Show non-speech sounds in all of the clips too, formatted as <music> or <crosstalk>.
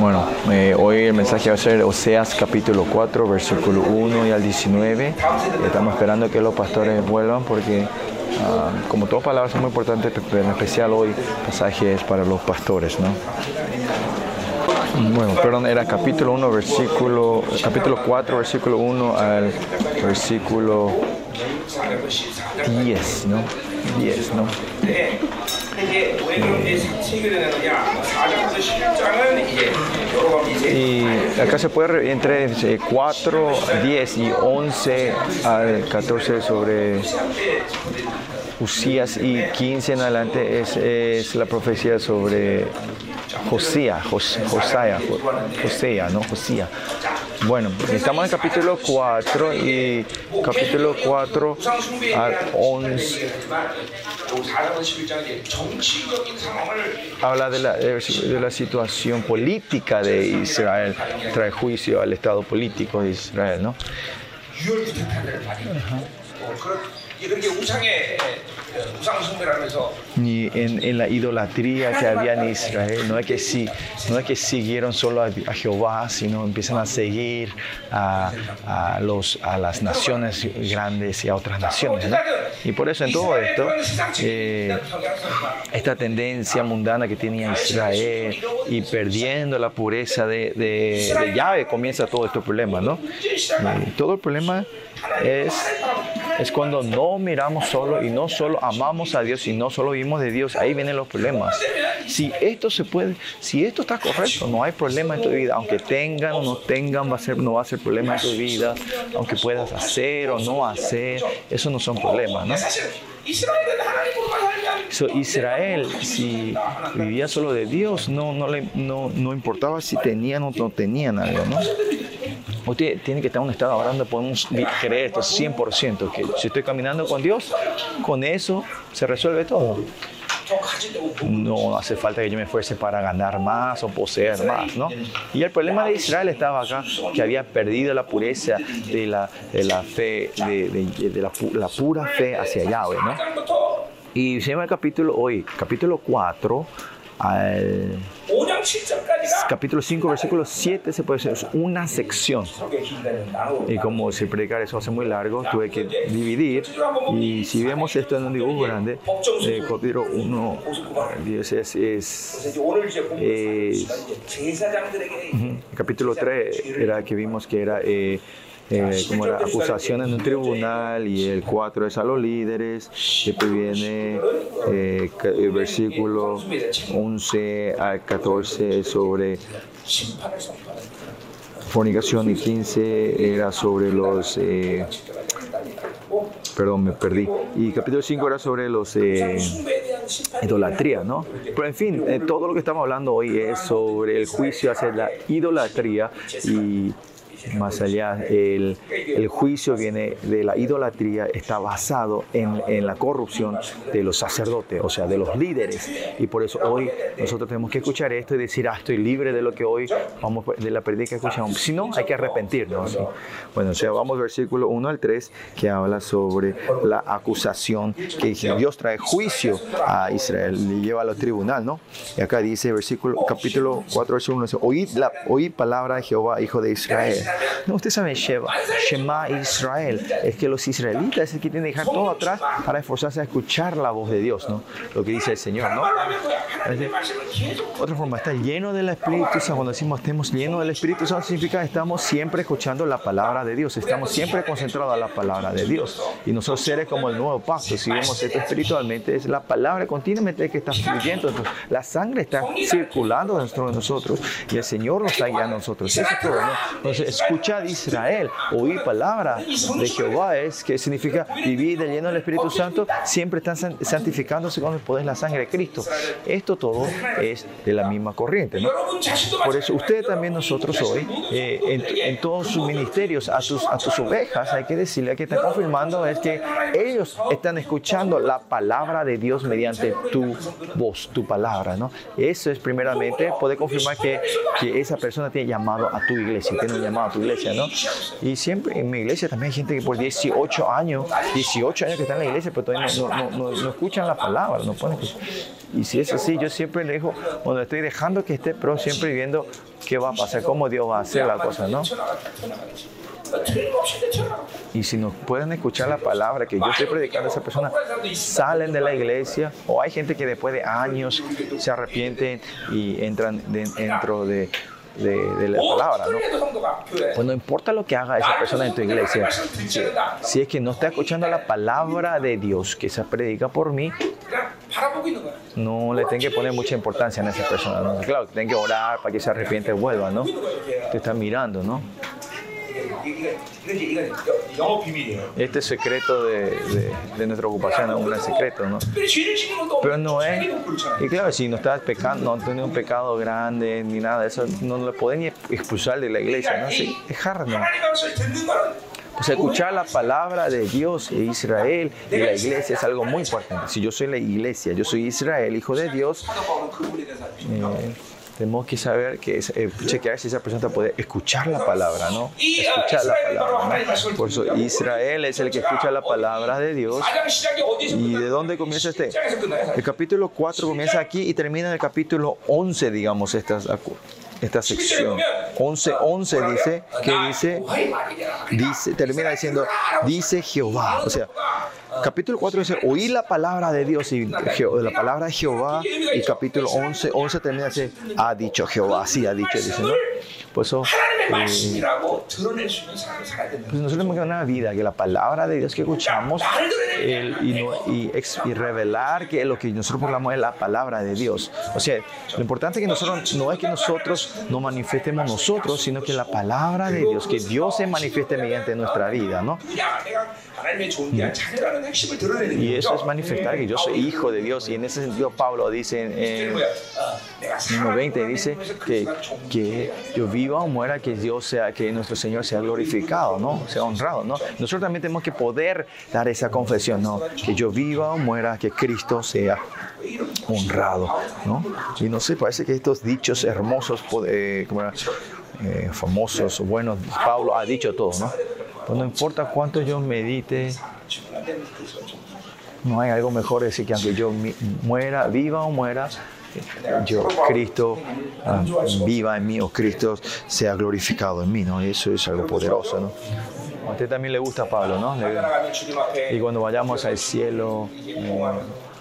Bueno, eh, hoy el mensaje va a ser Oseas capítulo 4, versículo 1 y al 19. Estamos esperando que los pastores vuelvan porque, ah, como todas palabras son muy importantes, pero en especial hoy pasaje es para los pastores, ¿no? Bueno, perdón, era capítulo 1, versículo, capítulo 4, versículo 1 al versículo 10, ¿no? 10, ¿no? Y acá se puede entre 4, 10 y 11 al 14 sobre Usías y 15 en adelante es, la profecía sobre Josía, Josía, Josea, ¿no? Josía. Bueno, estamos en capítulo 4 y capítulo 4 al 11 habla de la, de la situación política de Israel, trae juicio al estado político de Israel, ¿no? Ni en, en, la idolatría que había en Israel, no es que, sí, no es que siguieron solo a, Jehová, sino empiezan a seguir a, a, los, a las naciones grandes y a otras naciones. ¿no? Y por eso en todo esto, eh, esta tendencia mundana que tenía Israel y perdiendo la pureza de, de, de llave, comienza todo este problema. ¿no? Y todo el problema es, es cuando no miramos solo y no solo amamos a Dios y no solo vivimos de Dios, ahí vienen los problemas. Si esto se puede, si esto está correcto, no hay problema en tu vida, aunque tengan o no tengan, va a ser, no va a ser problema en tu vida, aunque puedas hacer o no hacer, eso no son problemas, ¿no? So, Israel, si vivía solo de Dios, no, no, le, no, no importaba si tenían o no tenían algo, ¿no? Usted tiene que estar en un estado ahora donde podemos creer esto 100%, que si estoy caminando con Dios, con eso se resuelve todo. No hace falta que yo me esfuerce para ganar más o poseer más, ¿no? Y el problema de Israel estaba acá, que había perdido la pureza de la, de la fe, de, de, de la, la, pura fe hacia Yahweh, ¿no? Y se llama el capítulo hoy, capítulo 4, al capítulo 5, versículo 7 se puede hacer una sección. Y como si predicar eso hace muy largo, tuve que dividir. Y si vemos esto en un dibujo grande, el capítulo 1, 10 es, es, es capítulo 3 era que vimos que era eh, eh, como la acusación en un tribunal y el 4 es a los líderes, después viene eh, el versículo 11 al 14 sobre fornicación y 15 era sobre los... Eh, perdón, me perdí. Y capítulo 5 era sobre los... Eh, idolatría, ¿no? Pero en fin, eh, todo lo que estamos hablando hoy es sobre el juicio hacia la idolatría y más allá, el, el, juicio viene de la idolatría, está basado en, en, la corrupción de los sacerdotes, o sea, de los líderes. Y por eso hoy nosotros tenemos que escuchar esto y decir, ah, estoy libre de lo que hoy vamos de la pérdida que escuchamos. Si no, hay que arrepentirnos. ¿sí? Bueno, o sea, vamos al versículo 1 al 3 que habla sobre la acusación que Dios trae juicio a Israel, le lleva a los tribunal, ¿no? Y acá dice, versículo, capítulo 4, versículo 1, dice, oíd, la, oíd palabra de Jehová, hijo de Israel. No, usted sabe, Shema, Shema Israel. Es que los israelitas es el que tienen que dejar todo atrás para esforzarse a escuchar la voz de Dios, ¿no? Lo que dice el Señor, ¿no? Otra forma, está lleno del Espíritu Santo. Cuando decimos estemos llenos del Espíritu Santo, significa que estamos siempre escuchando la palabra de Dios. Estamos siempre concentrados en la palabra de Dios. Y nosotros seres como el nuevo pacto, si vemos esto espiritualmente, es la palabra continuamente que está fluyendo. Entonces, la sangre está circulando dentro de nosotros y el Señor nos está guiando a nosotros. Eso es todo, ¿no? Entonces, escucha de Israel, oír palabra de Jehová es que significa vivir de lleno del Espíritu Santo, siempre están santificándose con el poder de la sangre de Cristo. Esto todo es de la misma corriente. ¿no? Por eso usted también nosotros hoy, eh, en, en, todos sus ministerios, a tus, a tus ovejas, hay que decirle que están confirmando es que ellos están escuchando la palabra de Dios mediante tu voz, tu palabra. ¿no? Eso es primeramente poder confirmar que, que esa persona tiene llamado a tu iglesia, tiene un llamado a tu iglesia, ¿no? Y siempre en mi iglesia también hay gente que por 18 años, 18 años que está en la iglesia, pero todavía no, no, no, no escuchan la palabra, no pueden Y si es así, yo siempre le digo, cuando estoy dejando que esté, pero siempre viendo qué va a pasar, cómo Dios va a hacer la cosa, ¿no? Y si no pueden escuchar la palabra que yo estoy predicando a esa persona, salen de la iglesia o hay gente que después de años se arrepienten y entran dentro de, de, la palabra. ¿no? Pues no importa lo que haga esa persona en tu iglesia, si, es que no está escuchando la palabra de Dios que se predica por mí, no le tengo que poner mucha importancia a esa persona. ¿no? Claro, tengo que orar para que se arrepiente y vuelva, ¿no? Te está mirando, ¿no? Este secreto de, de, nuestra ocupación es un gran secreto, ¿no? Pero no es. Y claro, si no estás pecando, no tienes un pecado grande ni nada de eso, no lo pueden expulsar de la iglesia, ¿no? Sí, dejarnos. Pues escuchar la palabra de Dios e Israel y la iglesia es algo muy importante. Si yo soy la iglesia, yo soy Israel, hijo de Dios, eh, tenemos que saber que eh, chequear si esa persona puede escuchar la palabra, ¿no? Escuchar la palabra. ¿no? Por eso Israel es el que escucha la palabra de Dios. ¿Y de dónde comienza este? El capítulo 4 comienza aquí y termina en el capítulo 11, digamos, esta, esta sección. 11, 11 dice, que dice, dice, termina diciendo, dice Jehová. O sea, Capítulo 4 dice, oí la palabra de Dios y la palabra de Jehová. Y capítulo 11, 11 termina dice, ha dicho Jehová, sí ha dicho, dice, ¿no? Por eso, eh, pues nosotros tenemos que una vida, que la palabra de Dios que escuchamos y, y, revelar que lo que nosotros hablamos es la palabra de Dios. O sea, lo importante es que nosotros no es que nosotros no manifestemos nosotros, sino que la palabra de Dios, que Dios se manifieste mediante nuestra vida, ¿no? Y eso es manifestar que yo soy hijo de Dios. Y en ese sentido Pablo dice en, en 20, dice que, que yo viva o muera, que Dios sea, que nuestro Señor sea glorificado, ¿no? Sea honrado, ¿no? Nosotros también tenemos que poder dar esa confesión, ¿no? Que yo viva o muera, que Cristo sea honrado, ¿no? Y no sé, parece que estos dichos hermosos, eh, eh, famosos, buenos, Pablo ha dicho todo, ¿no? Pues no importa cuánto yo medite, no hay algo mejor decir que aunque yo muera, viva o muera, yo, Cristo, ah, viva en mí o Cristo sea glorificado en mí, ¿no? Eso es algo poderoso, ¿no? A usted también le gusta Pablo, ¿no? y cuando vayamos al cielo, eh,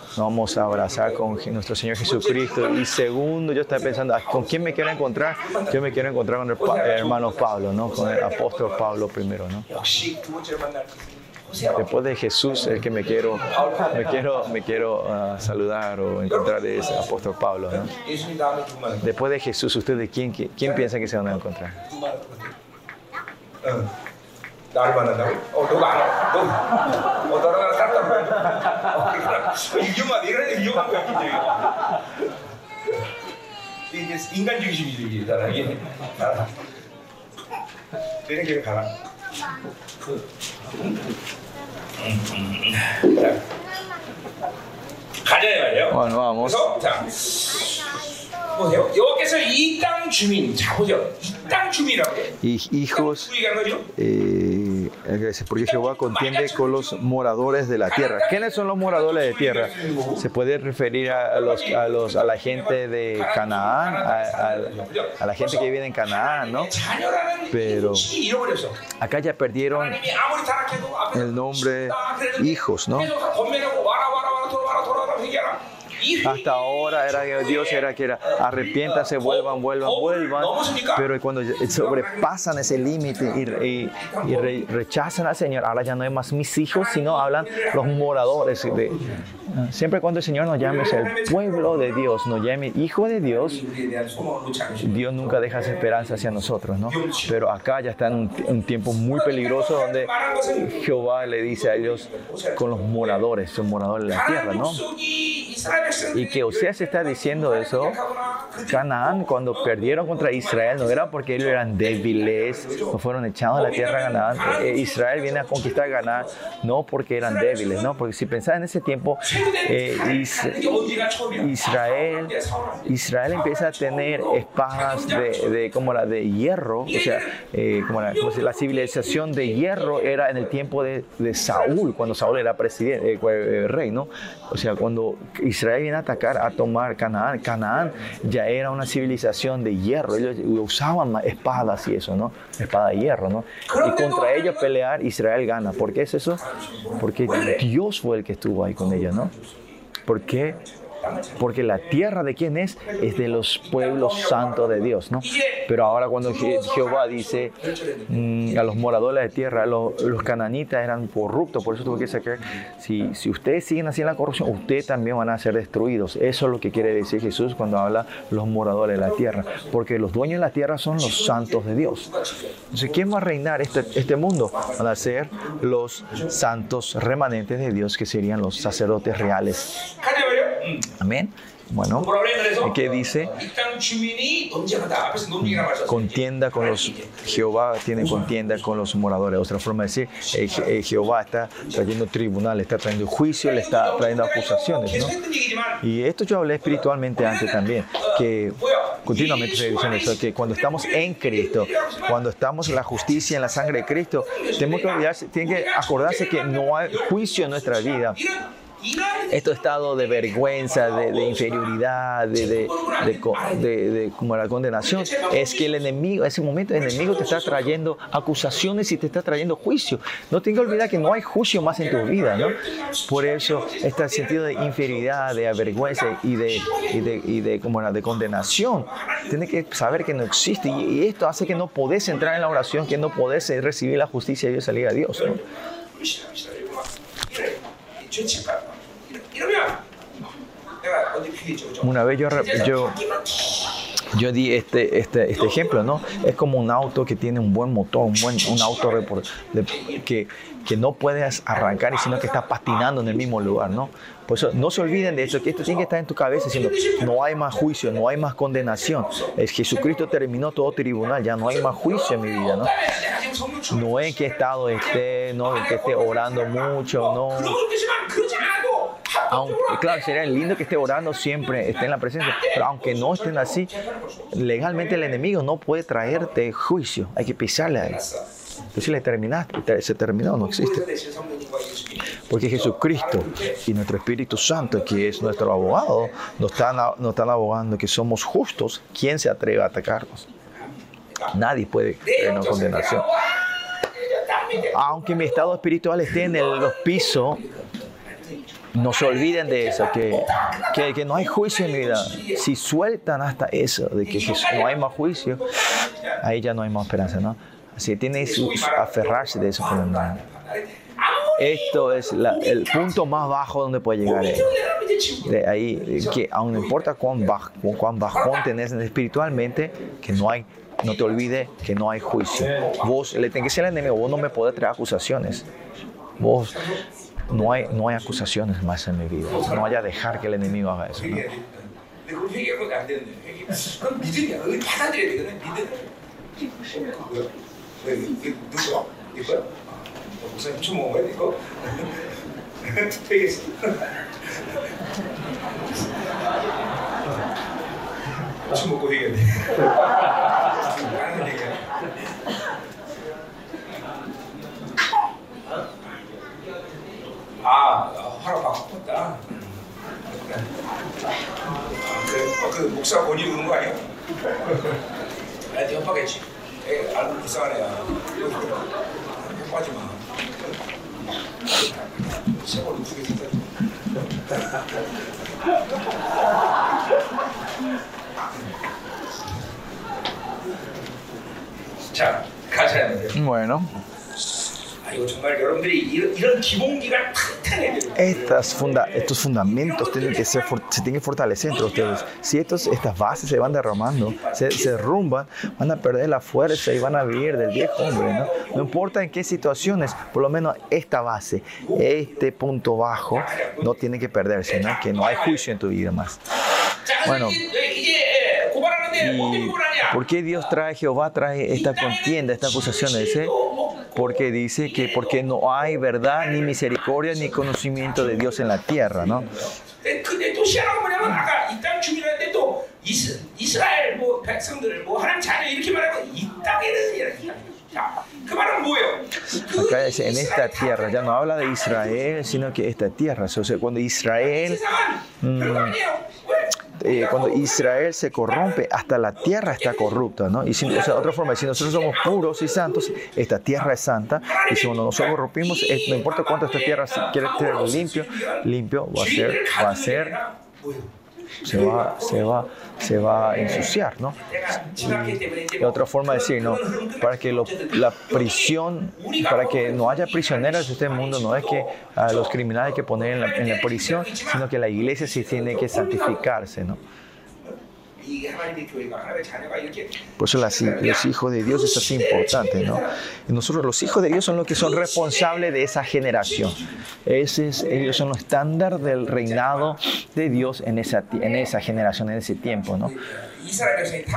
nos vamos a abrazar con nuestro Señor Jesucristo. Y segundo, yo estaba pensando, ¿con quién me quiero encontrar? Yo me quiero encontrar con el, hermano Pablo, ¿no? Con el apóstol Pablo primero, ¿no? Después de Jesús, el que me quiero, me quiero, me quiero ah, saludar o encontrar es el apóstol Pablo. ¿no? Después de Jesús, ¿ustedes quién, quién piensan que se van a encontrar? 나를 만난다고? 어, 너가 알아? 너, 어, 너랑 나랑 살았단 말이야. 위험하다. 이런 위험한 거야, 굉장히. 이게 인간 중심이죠, 이게 사람이. 알아. 되는 길에 가라. 가자, 말이에요. Bueno, vamos. 그래서, 자. 보세요. 여호와께서 이 땅 주민, 자 보세요. 이 땅 주민이라고. hijos, eh, porque Jehová contiende con los moradores de la tierra. ¿Quiénes son los moradores de tierra? Se puede referir a, los, a, los, a la gente de Canaán, a, a, la gente que vive en Canaán, ¿no? Pero acá ya perdieron el nombre hijos, ¿no? Hasta ahora era que Dios era que era arrepiéntase, vuelvan, vuelvan, vuelvan. Pero cuando sobrepasan ese límite y, y, rechazan al Señor, ahora ya no hay más mis hijos, sino hablan los moradores. De, siempre cuando el Señor nos llame, es el pueblo de Dios, nos llame hijo de Dios, Dios nunca deja esa esperanza hacia nosotros, ¿no? Pero acá ya está en un, un tiempo muy peligroso donde Jehová le dice a ellos con los moradores, son moradores de la tierra, ¿no? Y que Oseas está diciendo eso, Canaán cuando perdieron contra Israel no era porque ellos eran débiles, no fueron echados a la tierra Canaán. Eh, Israel viene a conquistar Canaán no porque eran débiles, no, porque si pensaba en ese tiempo, eh, Israel, Israel empieza a tener espadas de, como la de hierro, o sea, eh, como, la, la, civilización de hierro era en el tiempo de, de Saúl, cuando Saúl era presidente, rey, ¿no? O sea, cuando Israel a atacar, a tomar Canaán, Canaán ya era una civilización de hierro. Ellos usaban espadas y eso, ¿no? Espada de hierro, ¿no? Y contra ellos pelear, Israel gana. ¿Por qué es eso? Porque Dios fue el que estuvo ahí con ellos, ¿no? ¿Por qué? Porque la tierra de quién es? Es de los pueblos santos de Dios, ¿no? Pero ahora cuando Jehová dice mm, a los moradores de tierra, los, los, cananitas eran corruptos, por eso tuve que sacar, si, si ustedes siguen en la corrupción, ustedes también van a ser destruidos. Eso es lo que quiere decir Jesús cuando habla los moradores de la tierra, porque los dueños de la tierra son los santos de Dios. Entonces, ¿quién va a reinar este, este mundo? Van a ser los santos remanentes de Dios, que serían los sacerdotes reales. Amén. Bueno, ¿qué dice? Contienda con los. Jehová tiene contienda con los moradores. Otra forma de decir, eh, eh, Jehová está trayendo tribunal, está trayendo juicio, le está trayendo acusaciones. ¿no? Y esto yo hablé espiritualmente antes también, que continuamente estoy diciendo eso, que cuando estamos en Cristo, cuando estamos en la justicia, en la sangre de Cristo, tenemos que olvidarse, tienen que acordarse que no hay juicio en nuestra vida este estado de vergüenza, de, inferioridad, de, de, como la condenación, es que el enemigo, ese momento el enemigo te está trayendo acusaciones y te está trayendo juicio. No tengas que olvidar que no hay juicio más en tu vida, ¿no? Por eso este sentido de inferioridad, de vergüenza y de, y de, y de, como la de condenación, tienes que saber que no existe y, esto hace que no podés entrar en la oración, que no podés recibir la justicia y salir a Dios, ¿no? Una vez yo, yo, yo di este, este, este ejemplo, ¿no? Es como un auto que tiene un buen motor, un, buen, un auto que, que no puedes arrancar, sino que está patinando en el mismo lugar, ¿no? Por eso no se olviden de eso, que esto tiene que estar en tu cabeza diciendo, no hay más juicio, no hay más condenación. Es Jesucristo terminó todo tribunal, ya no hay más juicio en mi vida, ¿no? No en qué estado esté, no en que esté orando mucho, no aunque, claro, sería lindo que esté orando siempre, esté en la presencia, pero aunque no estén así, legalmente el enemigo no puede traerte juicio, hay que pisarle a él. Entonces le terminaste, se terminó, no existe. Porque Jesucristo y nuestro Espíritu Santo, que es nuestro abogado, nos están, nos están abogando que somos justos. ¿Quién se atreve a atacarnos? Nadie puede tener condenación. Aunque mi estado espiritual esté en el, los pisos, no se olviden de eso, que, que, no hay juicio en mi vida. Si sueltan hasta eso, de que no hay más juicio, ahí ya no hay más esperanza, ¿no? Así que tienen que aferrarse de eso Esto es el punto más bajo donde puede llegar él. De ahí, que aún no importa cuán, bajo, cuán bajón tenés espiritualmente, que no hay no te olvides que no hay juicio. Vos le tenés que decir al enemigo, vos no me podés traer acusaciones. Vos no hay, no hay acusaciones más en mi vida. No haya dejar que el enemigo haga eso. ¿no? 네, 이게 누구야? 이거야? 아, 목사님 주먹 거야 이거? <laughs> 되겠어. 술 아, 먹고 얘기했네. 하는 얘기야. 아, 허락 바꿨다. 아, 그, 그 목사 본인이 우는 거 아니야? 네, 나한테 협박했지. 애 알고 애야. 협박하지 마. 세골 두개 진짜. 자, 가자. Bueno. 아, 이거 정말 여러분들이 이런, 이런 기본기가 탁 Estas funda, estos fundamentos tienen que ser, se tienen que fortalecer entre ustedes. Si estos, estas bases se van derramando, se, se derrumban, van a perder la fuerza y van a vivir del viejo hombre. ¿no? no importa en qué situaciones, por lo menos esta base, este punto bajo, no tiene que perderse, ¿no? que no hay juicio en tu vida más. Bueno, ¿por qué Dios trae, Jehová trae esta contienda, esta acusación? Dice, porque dice que porque no hay verdad, ni misericordia, ni conocimiento de Dios en la tierra, ¿no? Acá dice, en esta tierra, ya no habla de Israel, sino que esta tierra. O sea, cuando Israel, mm, eh, cuando Israel se corrompe, hasta la tierra está corrupta, ¿no? Y si, o sea, otra forma, si nosotros somos puros y santos, esta tierra es santa, y si cuando nosotros corrompimos, no importa cuánto esta tierra quiere ser limpio, limpio va a ser, va a ser se va, se va, se va a ensuciar, ¿no? Y otra forma de decir, ¿no? Para que la prisión, para que no haya prisioneros de este mundo, no es que a los criminales hay que poner en la, en la prisión, sino que la iglesia sí tiene que santificarse, ¿no? Por eso los hijos de Dios es así importante, ¿no? Nosotros los hijos de Dios son los que son responsables de esa generación. Ese es, ellos son los estándares del reinado de Dios en esa, en esa generación, en ese tiempo, ¿no?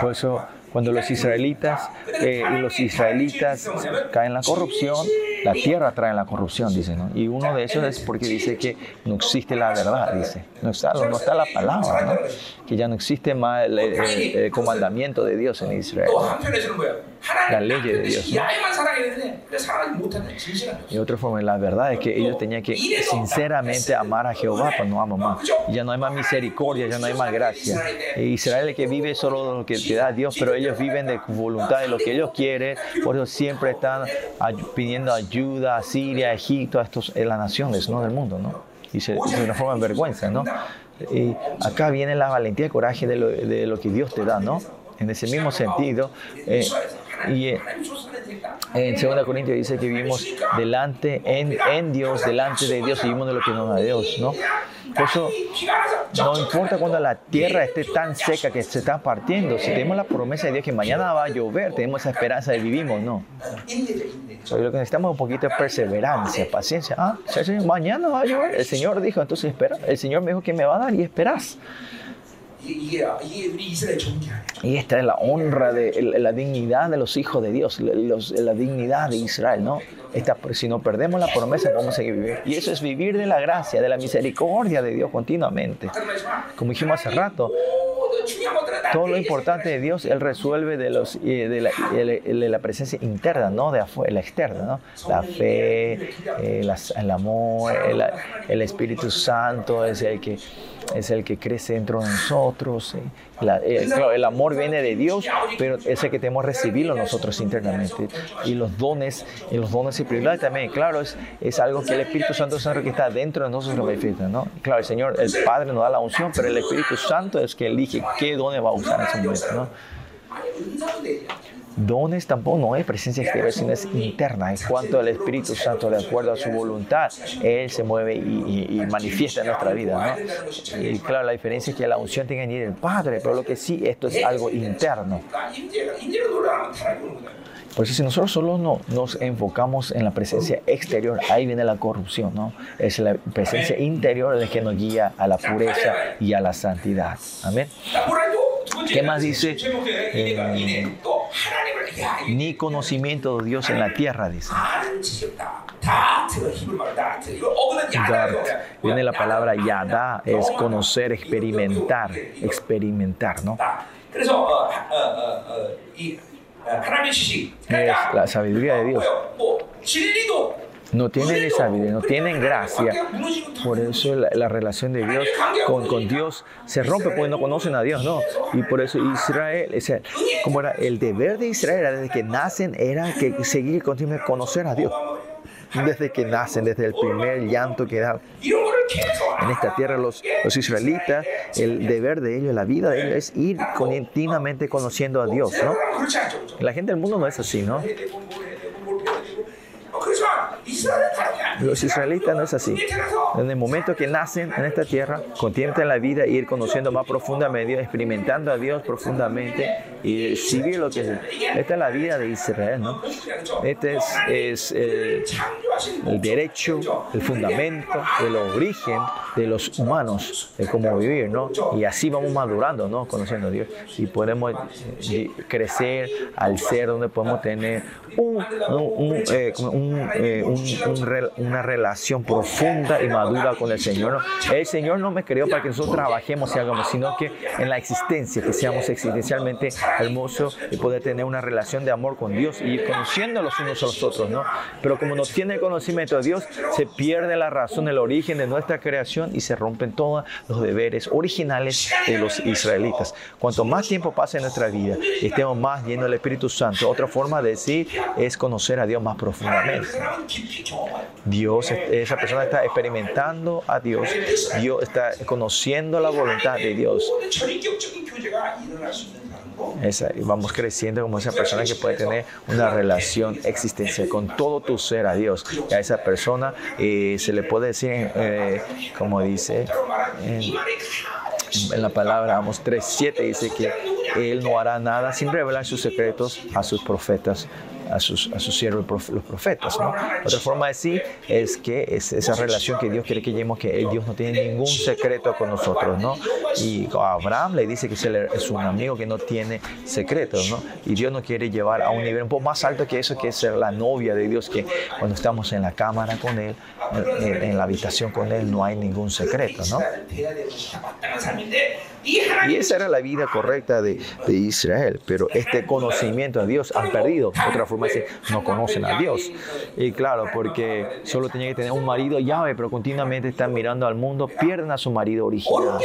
Por eso cuando los israelitas, eh, los israelitas caen en la corrupción, la tierra trae la corrupción, dice, ¿no? Y uno de esos es porque dice que no existe la verdad, dice. No está, no está la palabra, ¿no? Que ya no existe más el, comandamiento de Dios en Israel. La ley de Dios. ¿no? Y otra forma, la verdad es que ellos tenían que sinceramente amar a Jehová, pues no aman más. ya no hay más misericordia, ya no hay más gracia. Israel es que vive solo de lo que te da Dios, pero ellos viven de voluntad de lo que ellos quieren, por eso siempre están pidiendo ayuda a Siria, a Egipto, a, estos, las naciones ¿no? del mundo, ¿no? Y se, de una forma de vergüenza, ¿no? Y acá viene la valentía y coraje de lo, de lo que Dios te da, ¿no? En ese mismo sentido, eh, y eh, en 2 Corintios dice que vivimos delante, en, en Dios, delante de Dios, vivimos de lo que nos da Dios, ¿no? Por eso, no importa cuando la tierra esté tan seca que se está partiendo, si tenemos la promesa de Dios que mañana va a llover, tenemos esa esperanza de vivimos, ¿no? lo que necesitamos es un poquito de perseverancia, paciencia. Ah, mañana va a llover. El Señor dijo, entonces espera. El Señor me dijo que me va a dar y esperas. Y esta es la honra, de la dignidad de los hijos de Dios, la dignidad de Israel, ¿no? Esta, si no perdemos la promesa, podemos seguir viviendo. Y eso es vivir de la gracia, de la misericordia de Dios continuamente. Como dijimos hace rato, todo lo importante de Dios, Él resuelve de, los, de, la, de la presencia interna, no de afuera, la externa, ¿no? La fe, eh, el amor, el, el Espíritu Santo es el que es el que crece dentro de nosotros. Eh, el amor viene de Dios, pero es el que tenemos recibirlo nosotros internamente. Y los dones, y los dones y privilegios también, claro, es, es algo que el Espíritu Santo es que está dentro de nosotros manifiesta, ¿no? Claro, el Señor, el Padre nos da la unción, pero el Espíritu Santo es que elige qué dones va a usar en ese momento, ¿no? Dones tampoco no es presencia exterior, sino es interna. En cuanto al Espíritu Santo, de acuerdo a su voluntad, Él se mueve y, manifiesta en nuestra vida. ¿no? Y claro, la diferencia es que la unción tiene que venir del Padre, pero lo que sí, esto es algo interno. Por eso si nosotros solo no, nos enfocamos en la presencia exterior, ahí viene la corrupción, ¿no? Es la presencia interior la que nos guía a la pureza y a la santidad. Amén. ¿Qué más dice? Eh, ni conocimiento de Dios en la tierra, dice. Viene la palabra yada, es conocer, experimentar, experimentar, ¿no? Es la sabiduría de Dios no tienen esa vida, no tienen gracia. Por eso la, relación de Dios con, con, Dios se rompe porque no conocen a Dios, ¿no? Y por eso Israel, como era el deber de Israel desde que nacen, era que seguir continuamente conocer a Dios. Desde que nacen, desde el primer llanto que da en esta tierra los, los israelitas, el deber de ellos, la vida de ellos es ir continuamente conociendo a Dios, ¿no? La gente del mundo no es así, ¿no? shouldn't Los israelitas no es así. En el momento que nacen en esta tierra, contemplan la vida y ir conociendo más profundamente, experimentando a Dios profundamente y recibir lo que es. Esta es la vida de Israel, ¿no? Este es, eh, el derecho, el fundamento, el origen de los humanos, de cómo vivir, ¿no? Y así vamos madurando, ¿no? Conociendo a Dios. Y podemos eh, crecer al ser donde podemos tener un, eh, una relación profunda y madura con el Señor. El Señor no me creó para que nosotros trabajemos y hagamos, sino que en la existencia, que seamos existencialmente hermosos y poder tener una relación de amor con Dios y ir conociendo los unos a los otros, ¿no? Pero como no tiene conocimiento de Dios, se pierde la razón, el origen de nuestra creación y se rompen todos los deberes originales de los israelitas. Cuanto más tiempo pase en nuestra vida estemos más llenos del Espíritu Santo, otra forma de decir es conocer a Dios más profundamente. Dios, esa persona está experimentando a Dios, Dios está conociendo la voluntad de Dios. vamos creciendo como esa persona que puede tener una relación existencial con todo tu ser a Dios. Y a esa persona eh, se le puede decir, eh, como dice en, en la palabra Amos 3.7, dice que Él no hará nada sin revelar sus secretos a sus profetas a sus, a sus siervos los profetas. Otra forma de decir es que es esa relación que Dios quiere que lleguemos, que Dios no tiene ningún secreto con nosotros. ¿no? Y Abraham le dice que es un amigo que no tiene secretos. ¿no? Y Dios nos quiere llevar a un nivel un poco más alto que eso, que es ser la novia de Dios, que cuando estamos en la cámara con Él, en, en la habitación con Él, no hay ningún secreto. ¿no? Y esa era la vida correcta de, de, Israel. Pero este conocimiento de Dios han perdido. Otra forma no conocen a Dios. Y claro, porque solo tenían que tener un marido llave, pero continuamente están mirando al mundo, pierden a su marido original.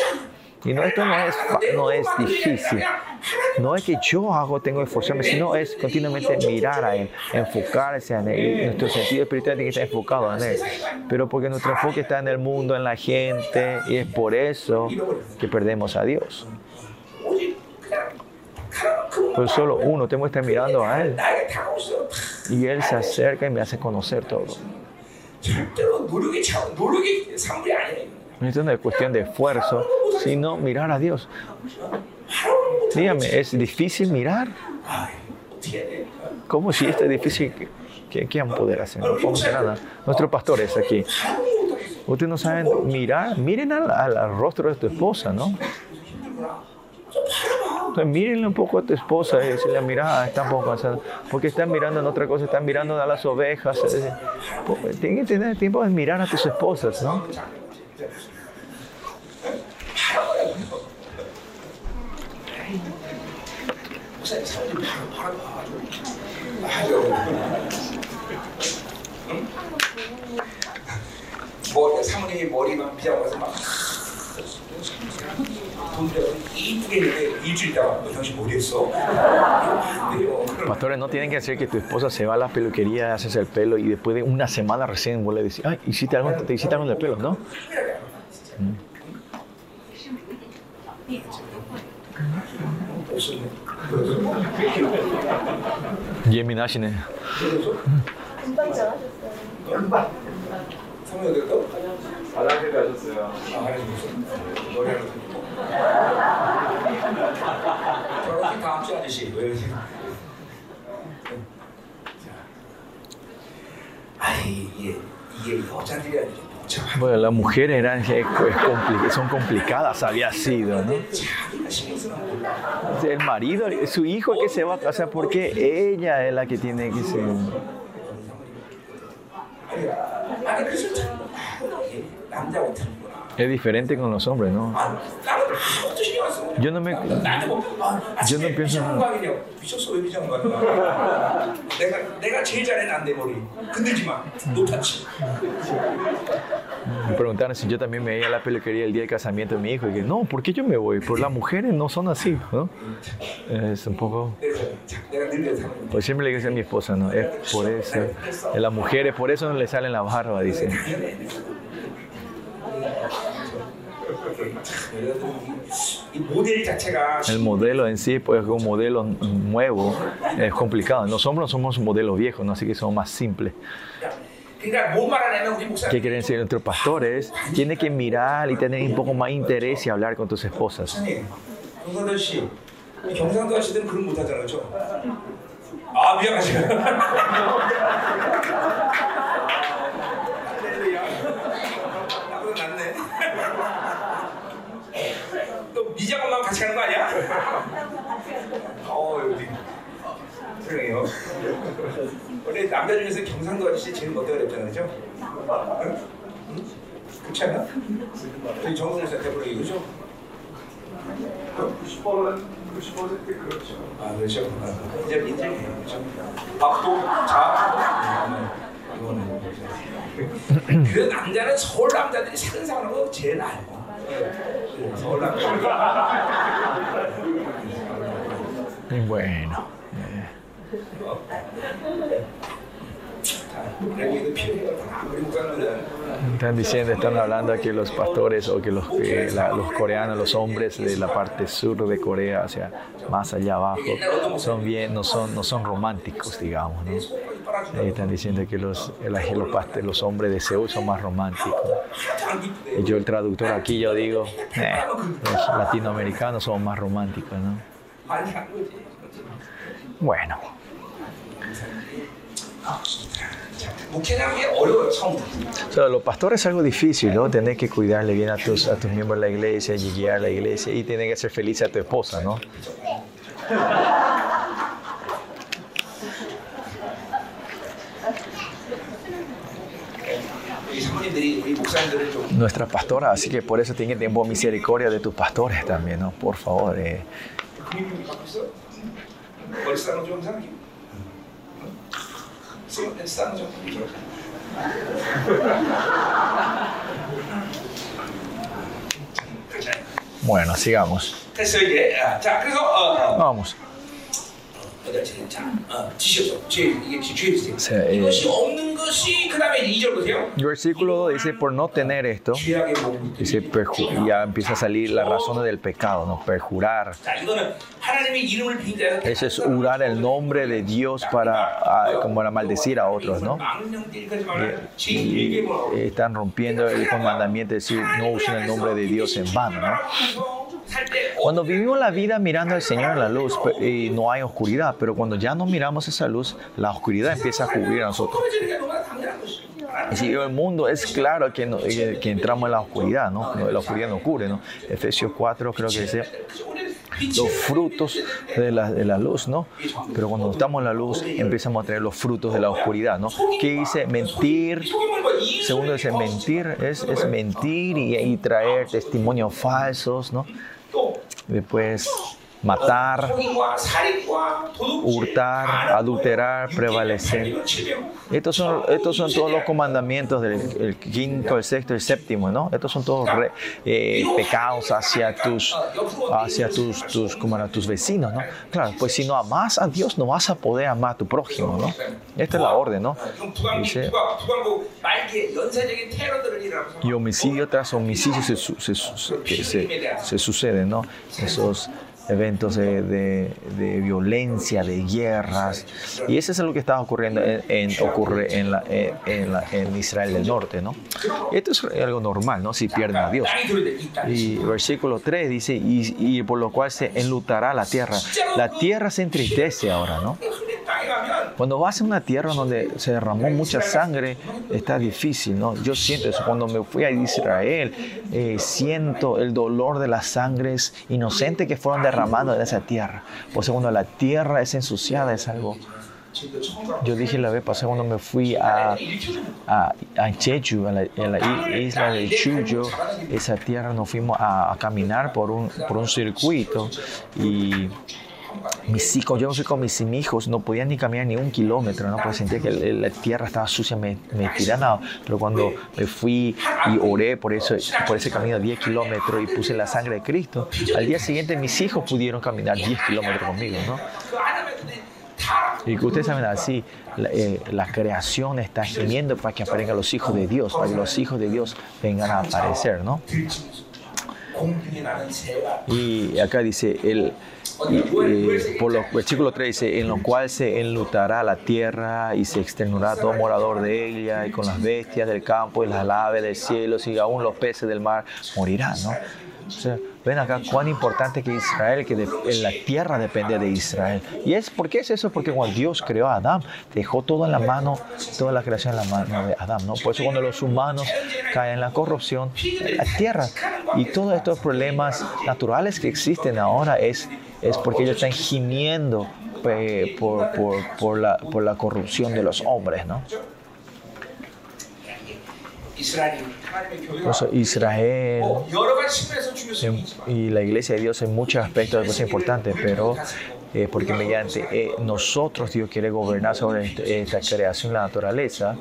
Y no, esto no es, no es difícil. No es que yo hago, tengo que esforzarme, sino es continuamente mirar a Él, enfocarse en Él. Nuestro sentido espiritual tiene que estar enfocado en Él. Pero porque nuestro enfoque está en el mundo, en la gente, y es por eso que perdemos a Dios. Pues solo uno, tengo que estar mirando a Él. Y Él se acerca y me hace conocer todo. No es cuestión de esfuerzo, sino mirar a Dios. Dígame, ¿es difícil mirar? ¿Cómo si esto es difícil? ¿Qué, qué van a poder hacer? No podemos hacer nada. Nuestros pastores aquí. Ustedes no saben mirar. Miren al, rostro de tu esposa, ¿no? Mírenle un poco a tu esposa y decirle, mira, está un poco cansada. Porque están mirando en otra cosa, están mirando a las ovejas. Tienen que tener tiempo de mirar a tus esposas, ¿no? Pastores, no tienen que hacer que tu esposa se va a la peluquería, haces el pelo y después de una semana recién vuelve a decir, ay, hiciste algo, te hiciste algo en el pelo, ¿no? 예민하시네. 금방 성형됐고? 화장실 가셨어요. 아, 화장실 머리를 저렇게 다음 주 아저씨 왜 아이 이게 이게 여자들이 아니죠. Bueno, las mujeres eran, son complicadas, había sido, ¿no? El marido, su hijo que se va a casar porque ella es la que tiene que ser. Es diferente con los hombres, ¿no? Yo no me. Yo no pienso. Me preguntaron si yo también me iba a la peluquería el día del casamiento de mi hijo. Y que no, ¿por qué yo me voy? Por las mujeres no son así, ¿no? Es un poco. Pues siempre le digo a mi esposa, ¿no? Es por eso. Las mujeres, por eso no le salen la barba, dice. El modelo en sí pues, un modelo nuevo, es complicado. Nosotros somos modelos viejos, ¿no? así que somos más simples. ¿Qué quieren decir nuestros pastores? Tienen que mirar y tener un poco más interés y hablar con tus esposas. 또 미장원만 같이 가는 거 아니야? <laughs> 어 여기 죄송해요. 원래 남자 중에서 경상도 아저씨 제일 멋대가 어렵잖아요, 그죠? 응? 응? 그렇지 않아? 저희 정동사 대부분 이거죠? 90%는 90% 그렇죠. 아 그렇죠. 아, 이제 인정해요. 그렇죠. 밥도 자. 이거는. 그 남자는 서울 남자들이 사는 사람하고 제일 나아요. Bueno, están diciendo, están hablando que los pastores o que los, que la, los coreanos, los hombres de la parte sur de Corea, o sea, más allá abajo, son bien, no son, no son románticos, digamos, ¿no? Están diciendo que los, los, los hombres de Seúl son más románticos. Y yo, el traductor aquí, yo digo, eh, los latinoamericanos son más románticos, ¿no? Bueno. O sea, los pastores es algo difícil, ¿no? Tener que cuidarle bien a tus, a tus miembros de la iglesia, guiar a la iglesia y tener que hacer feliz a tu esposa, ¿no? Nuestra pastora, así que por eso tiene que misericordia de tus pastores también, ¿no? Por favor. Eh. Bueno, sigamos. Vamos. El versículo dice, por no tener esto, dice, ya empieza a salir las razones del pecado, ¿no? perjurar. Ese es jurar el nombre de Dios para, ah, como para maldecir a otros, ¿no? Y, y están rompiendo el mandamiento de decir, no usen el nombre de Dios en vano, ¿no? Cuando vivimos la vida mirando al Señor en la luz y no hay oscuridad, pero cuando ya no miramos esa luz, la oscuridad empieza a cubrir a nosotros. Si el mundo es claro que, eh, entramos en la oscuridad, ¿no? La oscuridad no cubre, ¿no? Efesios 4 creo que dice los frutos de la, luz, ¿no? Pero cuando estamos en la luz empezamos a traer los frutos de la oscuridad, ¿no? ¿Qué dice mentir? Segundo dice mentir, es, mentir y, y traer testimonios falsos, ¿no? 또 Después matar, hurtar, adulterar, prevalecer. Estos son, estos son todos los comandamientos del quinto, el sexto, el séptimo, ¿no? Estos son todos re, eh, pecados hacia tus, hacia tus, tus, como era, tus vecinos, ¿no? Claro, pues si no amas a Dios, no vas a poder amar a tu prójimo, ¿no? Esta es la orden, ¿no? Y homicidio tras homicidio se, se, se, se sucede, ¿no? Esos eventos de, violencia, de guerras. Y eso es lo que está ocurriendo en, ocurre en, Israel del Norte. ¿no? Esto es algo normal, ¿no? si pierden a Dios. Y versículo 3 dice, y, por lo cual se enlutará la tierra. La tierra se entristece ahora, ¿no? Cuando vas a una tierra donde se derramó mucha sangre, está difícil, ¿no? Yo siento eso. Cuando me fui a Israel, eh, siento el dolor de las sangres inocentes que fueron derramadas derramado en esa tierra. Por segundo, la tierra es ensuciada, es algo. Yo dije la vez pasada cuando me fui a, a, a Jeju, a la, a la, isla de Chuyo, esa tierra nos fuimos a, a caminar por un, por un circuito y mis hijos, yo me fui con mis hijos, no podían ni caminar ni un kilómetro, ¿no? Porque sentía que la tierra estaba sucia, me, me tiraba. Pero cuando me fui y oré por, eso, por ese camino de 10 kilómetros y puse la sangre de Cristo, al día siguiente mis hijos pudieron caminar 10 kilómetros conmigo, ¿no? Y que ustedes saben así, la, eh, la, creación está gimiendo para que aparezcan los hijos de Dios, para que los hijos de Dios vengan a aparecer, ¿no? Y acá dice, el, y, eh, por los versículo 3 dice, en lo cual se enlutará la tierra y se exterminará todo morador de ella, y con las bestias del campo y las aves del cielo, y aún los peces del mar morirán, ¿no? O sea, ven acá cuán importante que Israel, que de- en la tierra depende de Israel. ¿Y es por qué es eso? Porque cuando Dios creó a Adán, dejó todo en la mano, toda la creación en la mano de Adán, ¿no? Por eso cuando los humanos caen en la corrupción, la tierra y todos estos problemas naturales que existen ahora es, es porque ellos están gimiendo por, por, por, la, por la corrupción de los hombres, ¿no? Israel y la iglesia de Dios en muchos aspectos es importante, pero eh, porque mediante eh, nosotros Dios quiere gobernar sobre este, esta creación, la naturaleza,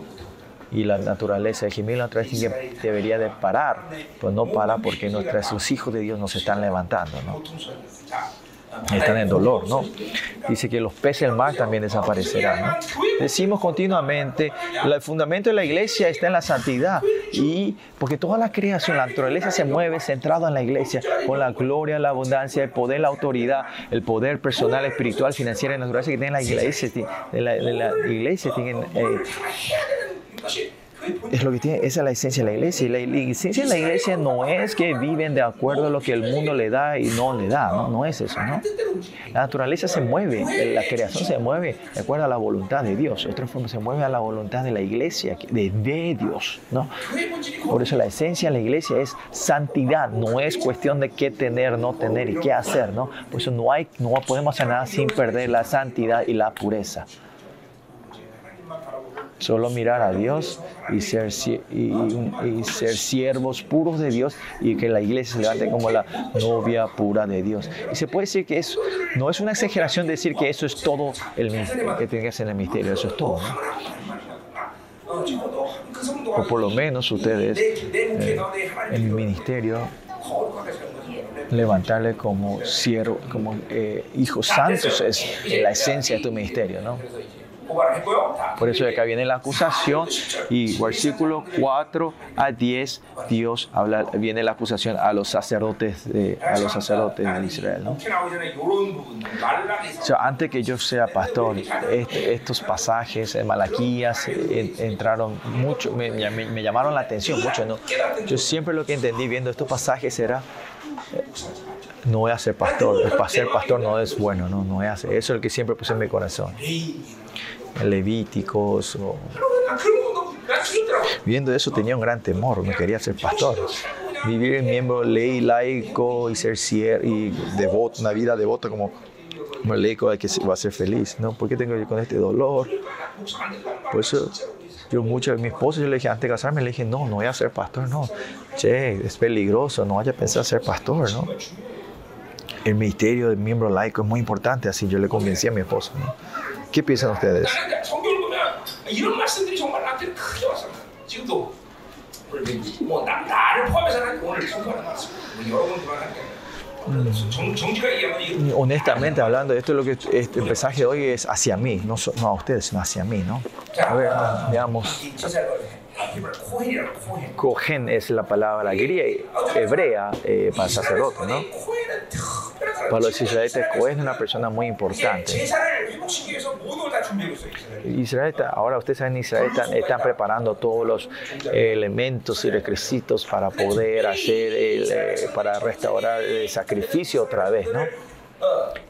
y la naturaleza, el gemido la naturaleza debería de parar, pues no para porque nuestros, hijos de Dios nos están levantando. ¿no? están en dolor, ¿no? Dice que los peces del mar también desaparecerán. ¿no? Decimos continuamente, el fundamento de la iglesia está en la santidad y porque toda la creación, la naturaleza se mueve centrada en la iglesia, con la gloria, la abundancia, el poder, la autoridad, el poder personal, espiritual, financiero y naturaleza que tiene la iglesia, la, iglesia tienen, eh, es lo que tiene, esa es la esencia de la iglesia. Y la, esencia de la iglesia no es que viven de acuerdo a lo que el mundo le da y no le da, no, no es eso, ¿no? La naturaleza se mueve, la creación se mueve de acuerdo a la voluntad de Dios. Otra forma se mueve a la voluntad de la iglesia, de, Dios, ¿no? Por eso la esencia de la iglesia es santidad, no es cuestión de qué tener, no tener y qué hacer, ¿no? Por eso no, hay, no podemos hacer nada sin perder la santidad y la pureza solo mirar a Dios y ser, y, ser siervos puros de Dios y que la iglesia se levante como la novia pura de Dios. Y se puede decir que eso no es una exageración decir que eso es todo el que tiene que hacer el misterio, eso es todo. ¿no? O por lo menos ustedes, eh, en el ministerio, levantarle como siervo, como eh, hijos santos es la esencia de tu ministerio, ¿no? Por eso de acá viene la acusación y versículo 4 a 10 Dios habla, viene la acusación a los sacerdotes de, a los sacerdotes de Israel. ¿no? Antes que yo sea pastor, este, estos pasajes en Malaquías entraron mucho, me, me, llamaron la atención mucho. ¿no? Yo siempre lo que entendí viendo estos pasajes era no voy a ser pastor, para ser pastor no es bueno, no, no voy a hacer. Eso es lo que siempre puse en mi corazón. Levíticos. O... Viendo eso tenía un gran temor, no quería ser pastor. Vivir en miembro ley laico y ser cier y devoto, una vida devota como, como laico que va a ser feliz. No, ¿por qué tengo yo con este dolor? Por eso yo mucho, mi esposo, yo le dije, antes de casarme, le dije, no, no voy a ser pastor, no. Che, es peligroso, no vaya a pensar ser pastor, ¿no? el ministerio de miembro laico es muy importante, así yo le convencí a mi esposo. ¿no? ¿Qué piensan ustedes? Mm, honestamente hablando, esto es lo que este, el mensaje de hoy es hacia mí, no, so, no a ustedes, sino hacia mí, ¿no? A ver, veamos. Kohen es la palabra griega, hebrea eh, para sacerdote, ¿no? Para los israelitas, Cohen es una persona muy importante. Israel ahora ustedes saben, Israel están, están preparando todos los eh, elementos y requisitos para poder hacer, el, eh, para restaurar el sacrificio otra vez, ¿no?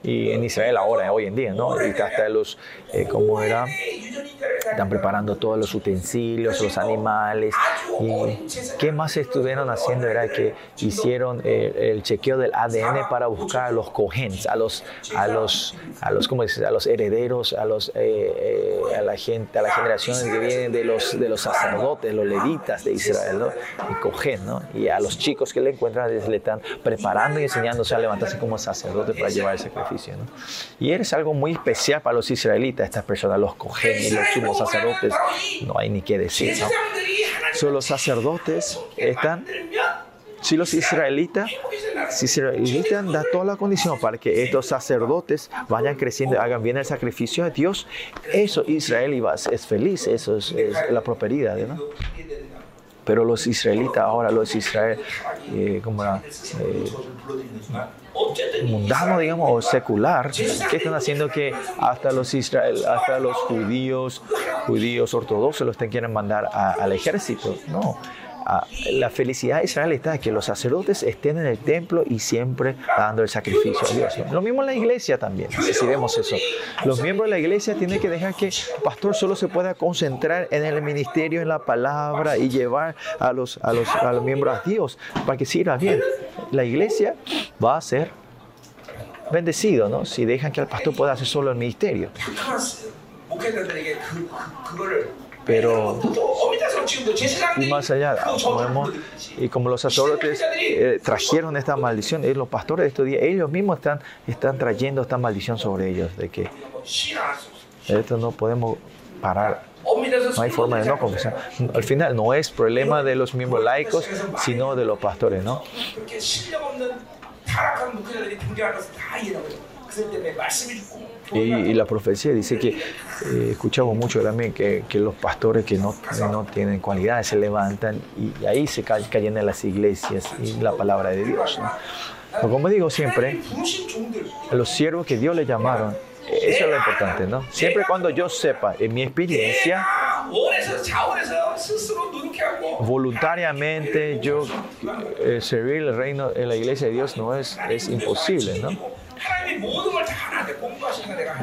y en Israel ahora, eh, hoy en día, ¿no? Y hasta los, eh, ¿cómo era? Están preparando todos los utensilios, los animales. ¿Y qué más estuvieron haciendo? Era que hicieron eh, el chequeo del ADN para buscar a los cogents, a los, a los, a los, ¿cómo dices? A los herederos, a los, eh, eh, a la gente, a las generaciones que vienen de los, de los sacerdotes, los levitas de Israel, ¿no? Y cogen, ¿no? Y a los chicos que le encuentran, les, le están preparando y enseñándose a levantarse como sacerdote para llevar el sacrificio. ¿no? Y eres algo muy especial para los israelitas, estas personas, los cogenes, los sumos sacerdotes. No hay ni qué decir. ¿no? So, los sacerdotes están si los israelitas, si israelitas da toda la condición para que estos sacerdotes vayan creciendo, hagan bien el sacrificio de Dios, eso Israel es feliz, eso es, es la prosperidad. ¿no? Pero los israelitas ahora, los Israel, eh, como era, eh, mundano, digamos, o secular, que están haciendo que hasta los Israel, hasta los judíos, judíos ortodoxos los quieren mandar a- al ejército. No. La felicidad de Israel está en que los sacerdotes estén en el templo y siempre dando el sacrificio a Dios. Lo mismo en la iglesia también, si vemos eso. Los miembros de la iglesia tienen que dejar que el pastor solo se pueda concentrar en el ministerio, en la palabra y llevar a los, a los, a los miembros a Dios para que sirva bien. La iglesia va a ser bendecido, ¿no? Si dejan que el pastor pueda hacer solo el ministerio pero y más allá, como vemos, y como los sacerdotes eh, trajeron esta maldición, y los pastores de estos días, ellos mismos están, están trayendo esta maldición sobre ellos, de que esto no podemos parar. No hay forma de no confesar. Al final no es problema de los miembros laicos, sino de los pastores, ¿no? Y, y la profecía dice que, eh, escuchamos mucho también que, que, los pastores que no, no tienen cualidades se levantan y, y ahí se caen en las iglesias y la palabra de Dios. ¿no? Pero como digo siempre, los siervos que Dios le llamaron, eso es lo importante, ¿no? Siempre cuando yo sepa, en mi experiencia, voluntariamente yo eh, servir el reino en la iglesia de Dios no es, es imposible, ¿no?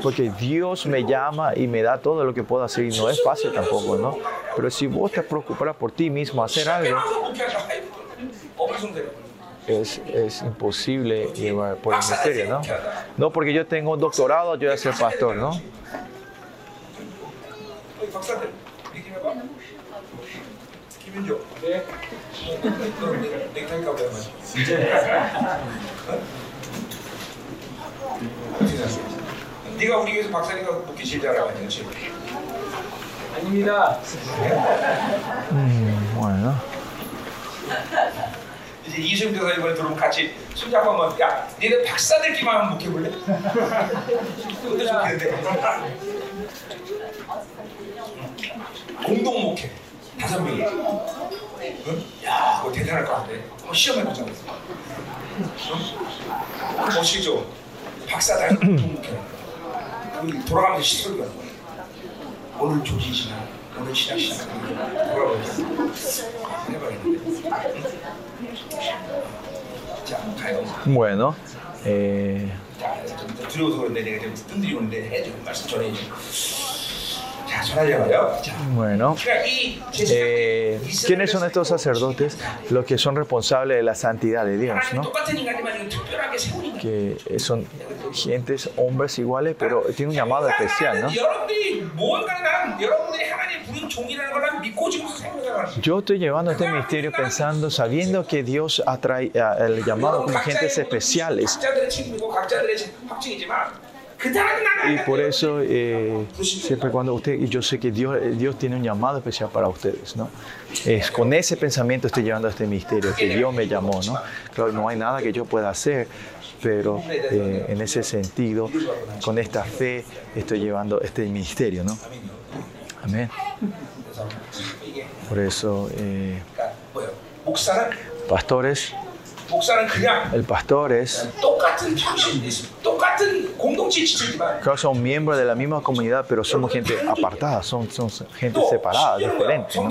Porque Dios me llama y me da todo lo que puedo hacer y no es fácil tampoco, ¿no? Pero si vos te preocupas por ti mismo, hacer algo, es, es imposible llevar por el ministerio, ¿no? No porque yo tengo un doctorado, yo voy a ser pastor, ¿no? 네? 네가 우리 교회에서 박사니까 목회 제일 잘하고 있는 거지 아닙니다. Bueno, 이제 이수영 교사 이번에 들어오면 같이 손잡고 한번 야 니네 박사들끼만 한번 목해볼래? 그것도 좋겠는데 공동 목회 다섯 명이 응? 야 그거 대단할 것 같은데 한번 시험해보자 응? 멋지죠? 그 돌아가면서 시설교하는 거야 오늘 조진시나 오늘 신학시나 돌아가면서 해봐야겠는데 자, 가요. bueno. eh, 자, 좀 두려워서 그런데 내가 좀 뜸들이 오는데 해줘. 말씀 전해줘. Bueno, eh, ¿quiénes son estos sacerdotes los que son responsables de la santidad de Dios? ¿no? Que eh, son gentes, hombres iguales, pero tienen un llamado especial, ¿no? Yo estoy llevando este misterio pensando, sabiendo que Dios atrae el llamado como gentes especiales. Y por eso, eh, siempre cuando usted, y yo sé que Dios, eh, Dios tiene un llamado especial para ustedes, ¿no? Es, con ese pensamiento estoy llevando este misterio, que Dios me llamó, ¿no? Claro, no hay nada que yo pueda hacer, pero eh, en ese sentido, con esta fe, estoy llevando este misterio, ¿no? Amén. Por eso, eh, pastores, el pastor es. Claro, son miembros de la misma comunidad, pero somos gente apartada, son, son gente separada, diferente. ¿no?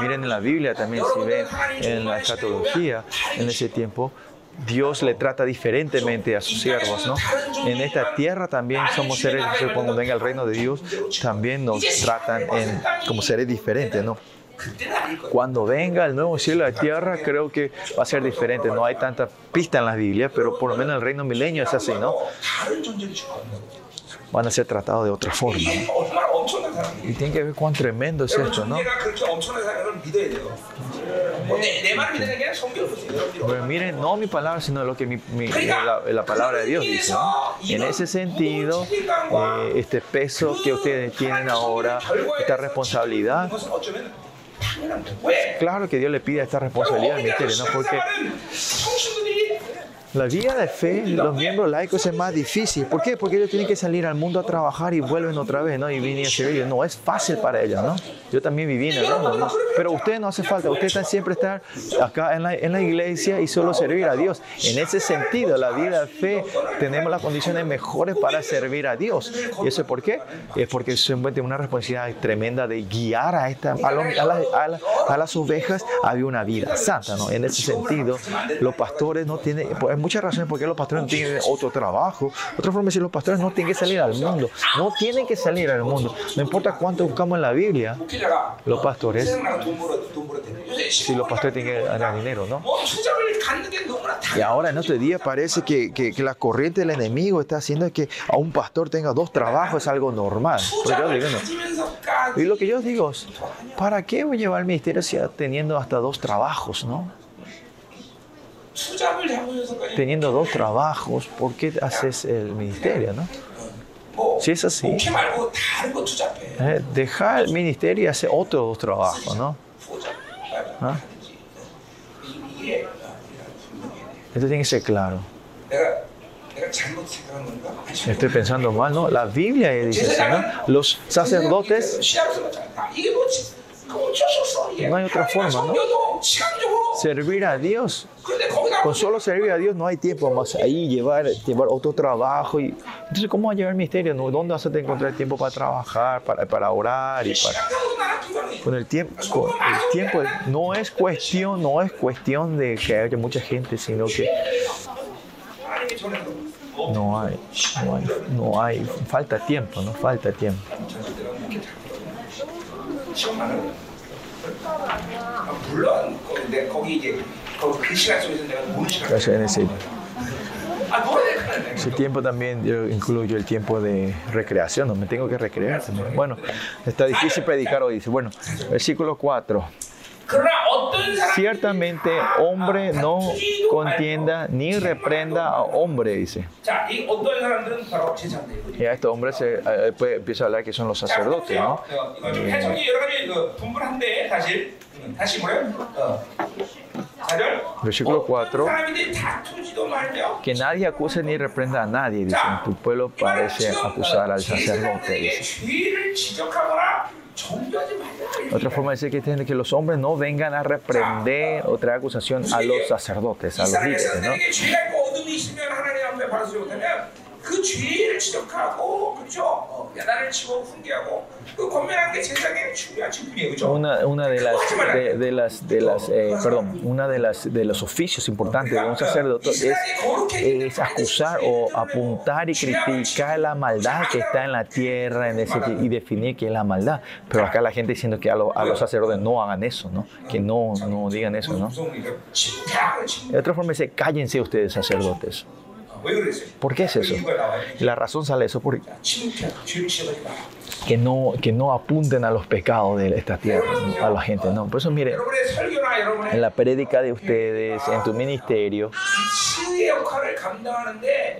Miren en la Biblia también, si ven en la escatología, en ese tiempo, Dios le trata diferentemente a sus siervos, ¿no? En esta tierra también somos seres, cuando venga el reino de Dios, también nos tratan en, como seres diferentes, ¿no? Cuando venga el nuevo cielo y la tierra, creo que va a ser diferente. No hay tanta pista en las Biblias, pero por lo menos el reino milenio es así, ¿no? Van a ser tratados de otra forma. Y tiene que ver cuán tremendo es esto, ¿no? Pero miren, no mi palabra, sino lo que la, palabra de Dios dice. ¿no? En ese sentido, eh, este peso que ustedes tienen ahora, esta responsabilidad, Claro que Dios le pide esta responsabilidad, misterio, ¿no? Porque la vida de fe, los miembros laicos es más difícil. ¿Por qué? Porque ellos tienen que salir al mundo a trabajar y vuelven otra vez, ¿no? Y vienen a servir. No es fácil para ellos, ¿no? Yo también viví en el mundo, ¿no? Pero ustedes no hace falta. Ustedes están siempre estar acá en la, en la iglesia y solo servir a Dios. En ese sentido, la vida de fe, tenemos las condiciones mejores para servir a Dios. ¿Y eso es por qué? Es porque simplemente una responsabilidad tremenda de guiar a, esta, a, lo- a la- a la- a las ovejas a una vida santa, ¿no? En ese sentido, los pastores no tienen, pues, muchas razones por qué los pastores no tienen otro trabajo. Otra forma de decir, los pastores no tienen que salir al mundo. No tienen que salir al mundo. No importa cuánto buscamos en la Biblia, los pastores, si los pastores tienen que ganar dinero, ¿no? Y ahora en nuestro día parece que, que, la corriente del enemigo está haciendo que a un pastor tenga dos trabajos, es algo normal. Y lo que yo digo es, ¿para qué voy a llevar el ministerio si teniendo hasta dos trabajos, no? teniendo dos trabajos, ¿por qué haces el ministerio? ¿no? Si es así, eh, deja el ministerio y hace otro dos trabajos, ¿no? ¿Ah? Esto tiene que ser claro. Estoy pensando mal, ¿no? La Biblia dice, ¿no? Los sacerdotes no hay otra forma, ¿no? Servir a Dios. Con solo servir a Dios no hay tiempo más. Ahí llevar, llevar otro trabajo. Y... Entonces, ¿cómo vas a llevar el misterio? No? ¿Dónde vas a encontrar tiempo para trabajar, para, para orar y para... Con el tiempo, el tiempo no es cuestión, no es cuestión de que haya mucha gente, sino que no hay, no hay, no hay, falta tiempo, no falta tiempo. 시험하는 아, 물론 거- 근데 거기 이제 거기 그 시간 속에서 내가 노는 시간 Entonces, en ese, 아 노래 그래 ese tiempo también yo incluyo el tiempo de recreación, no me tengo que recrear. también. Bueno, está difícil predicar hoy, dice. Bueno, versículo 4. Ciertamente, hombre no contienda ni reprenda a hombre, dice. Y a estos hombres se, eh, empieza a hablar que son los sacerdotes, ¿no? Versículo 4. Que nadie acuse ni reprenda a nadie, dice. Tu pueblo parece acusar al sacerdote, dice. Otra forma de decir que es que los hombres no vengan a reprender o traer acusación a los sacerdotes, a los líderes. ¿no? 백성들에게 죄가 있고 어둠이 있으면 하나님 앞에 바라지 못하면 그 죄를 지적하고 그렇죠? 어, 야단을 치고 훈계하고 그 권면하는 게 세상의 중요한 직분이에요, 그렇죠? Una, una de las, de, de las, de las eh, perdón, una de las de los oficios importantes de un sacerdote es, es acusar o apuntar y criticar la maldad que está en la tierra en ese, y definir qué es la maldad. Pero acá la gente diciendo que a, lo- a los sacerdotes no hagan eso, ¿no? Que no, no digan eso, ¿no? 무서운 일이에요. 침묵하고 침묵. De otra forma dice, cállense ustedes sacerdotes. ¿Por qué es eso? La razón sale eso por que no, que no apunten a los pecados de esta tierra, a la gente. No, por eso mire, en la prédica de ustedes, en tu ministerio,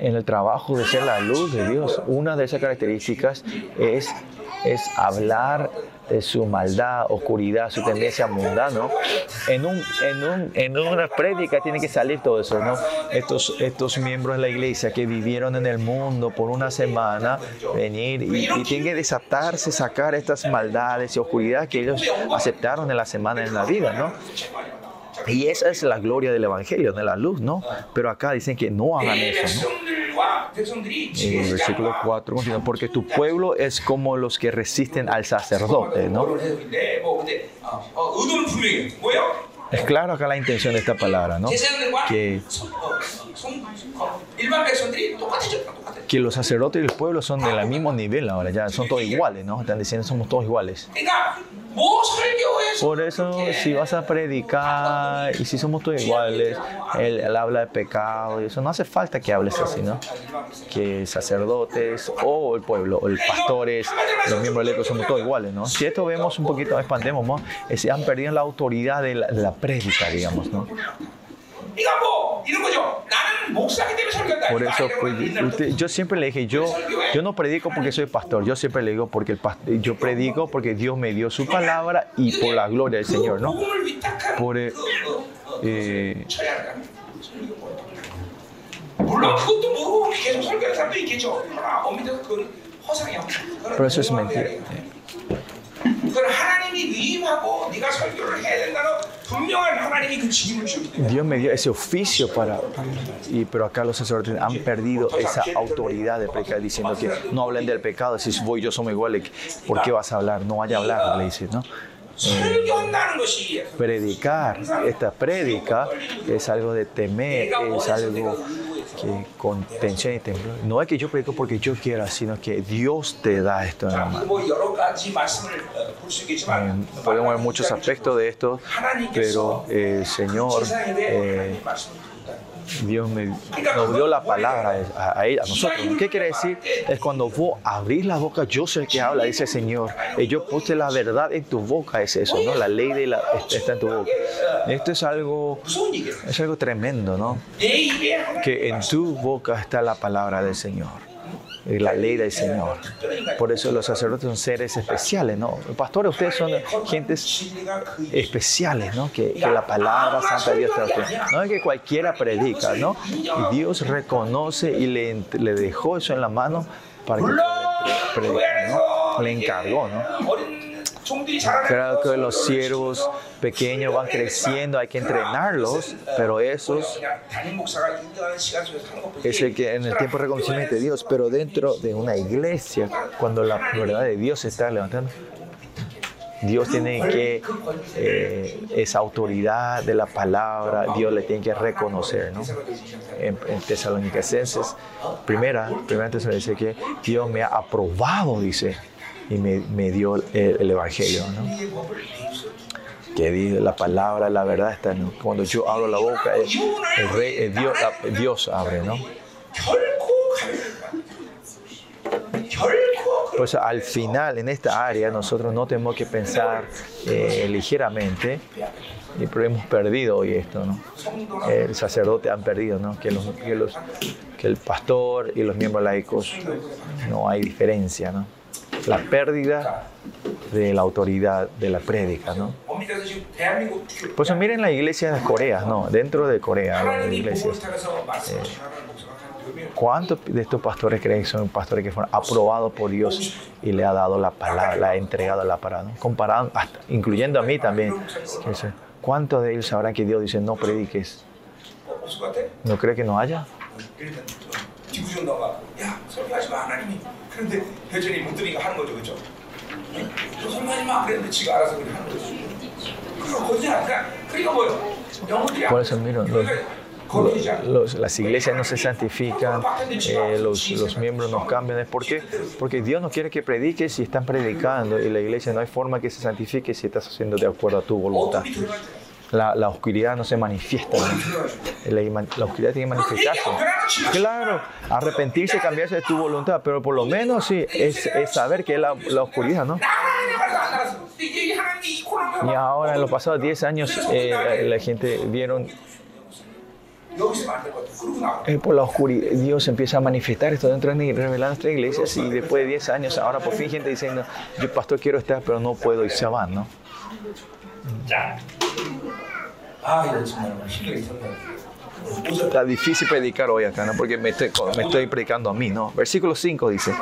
en el trabajo de ser la luz de Dios, una de esas características es, es hablar de su maldad, oscuridad, su tendencia mundana. ¿no? En, un, en, un, en una prédica tiene que salir todo eso. ¿no? Estos, estos miembros de la iglesia que vivieron en el mundo por una semana, venir y, tienen que desatarse, sacar estas maldades y oscuridad que ellos aceptaron en la semana en la vida. ¿no? Y esa es la gloria del Evangelio, de la luz, ¿no? Pero acá dicen que no hagan 내 eso, ¿no? En el versículo 4 continúa, porque tu pueblo es como los que resisten al sacerdote, ¿no? Es claro acá la intención de esta palabra, ¿no? Que, que los sacerdotes y el pueblo son del mismo nivel ahora, ya son todos iguales, ¿no? Están diciendo somos todos iguales. Por eso, si vas a predicar y si somos todos iguales, él, él, habla de pecado y eso, no hace falta que hables así, ¿no? Que sacerdotes o el pueblo, o los pastores, los miembros electos somos todos iguales, ¿no? Si esto vemos un poquito, expandemos, ¿no? Es, han perdido la autoridad de la, de la prédica, digamos, ¿no? Por eso, yo siempre le dije, yo, yo no predico porque soy pastor, yo siempre le digo porque el pastor, yo predico porque Dios me dio su palabra y por la gloria del Señor, ¿no? Por, eh, pero eso es mentira. Dios me dio ese oficio para, y, pero acá los sacerdotes han perdido esa autoridad de predicar diciendo que no hablen del pecado, si voy yo somos iguales, ¿por qué vas a hablar? No vaya a hablar, le dice, ¿no? Predicar, esta prédica es algo de temer, es algo que con tensión y temblor. No es que yo predico porque yo quiera, sino que Dios te da esto en la mano. Eh, podemos ver muchos aspectos de esto, pero el Señor Dios me nos dio la palabra a, a nosotros. ¿Qué quiere decir? Es cuando vos abrís la boca, yo soy el que habla, dice el Señor. Y yo puse la verdad en tu boca, es eso, ¿no? La ley este, está en tu boca. Esto es algo, es algo tremendo, ¿no? Que en tu boca está la palabra del Señor. Eh, la ley del Señor. Por eso los sacerdotes son seres especiales, ¿no? Pastores, ustedes son gentes especiales, ¿no? Que, la palabra santa de Dios trae. No es que cualquiera predica, ¿no? Y Dios reconoce y le, le dejó eso en la mano para que predique. Le encargó, ¿no? Claro que los siervos pequeños van creciendo, hay que entrenarlos, pero esos es el que en el tiempo reconocimiento de Dios, pero dentro de una iglesia, cuando la verdad de Dios se está levantando, Dios tiene que, eh, esa autoridad de la palabra, Dios le tiene que reconocer, ¿no? En, en Tesalonicenses, primera, primera Tesalonicenses dice que Dios me ha aprobado, dice, y me, me dio el, el Evangelio. ¿no? Que dice la palabra, la verdad está en, cuando yo abro la boca, el, el rey, el Dios, la, Dios abre, ¿no? Pues al final, en esta área, nosotros no tenemos que pensar eh, ligeramente, pero hemos perdido hoy esto, ¿no? El sacerdote han perdido, ¿no? Que, los, que, los, que el pastor y los miembros laicos no hay diferencia, ¿no? la pérdida de la autoridad de la prédica. ¿no? Pues miren la iglesia de Corea, ¿no? dentro de Corea, eh, ¿Cuántos de estos pastores creen que son pastores que fueron aprobados por Dios y le ha dado la palabra, le ha entregado la palabra? ¿no? Comparado, incluyendo a mí también. ¿Cuántos de ellos sabrán que Dios dice no prediques? ¿No cree que no haya? 일단 디부전다가 야 설교하지 마 하나님이 그런데 여전히 못 들으니까 하는 거죠 그죠? 너 설교하지 마 그랬는데 지가 알아서 그렇게 하는 거지 그거 거짓 아니야 그러니까 뭐요? 영혼들이 Por eso, mira, los, 거기지 않아 los- las iglesias no se santifican, eh, los, los miembros no cambian. ¿Por qué? Porque Dios no quiere que prediques si están predicando y la iglesia no hay forma que se santifique si estás haciendo de acuerdo a tu voluntad. la, la, oscuridad no se manifiesta. La, la, oscuridad tiene que manifestarse. Claro, arrepentirse, cambiarse de tu voluntad, pero por lo menos sí, es, es saber que es la, la, oscuridad, ¿no? Y ahora, en los pasados 10 años, eh, la, gente vieron. Eh, por la oscuridad, Dios empieza a manifestar esto dentro de revelando nuestras iglesias y después de 10 años, ahora por fin gente diciendo, yo pastor quiero estar, pero no puedo y se van, ¿no? Mm. Está difícil predicar hoy acá, ¿no? porque me estoy, me estoy predicando a mí, ¿no? Versículo 5 dice,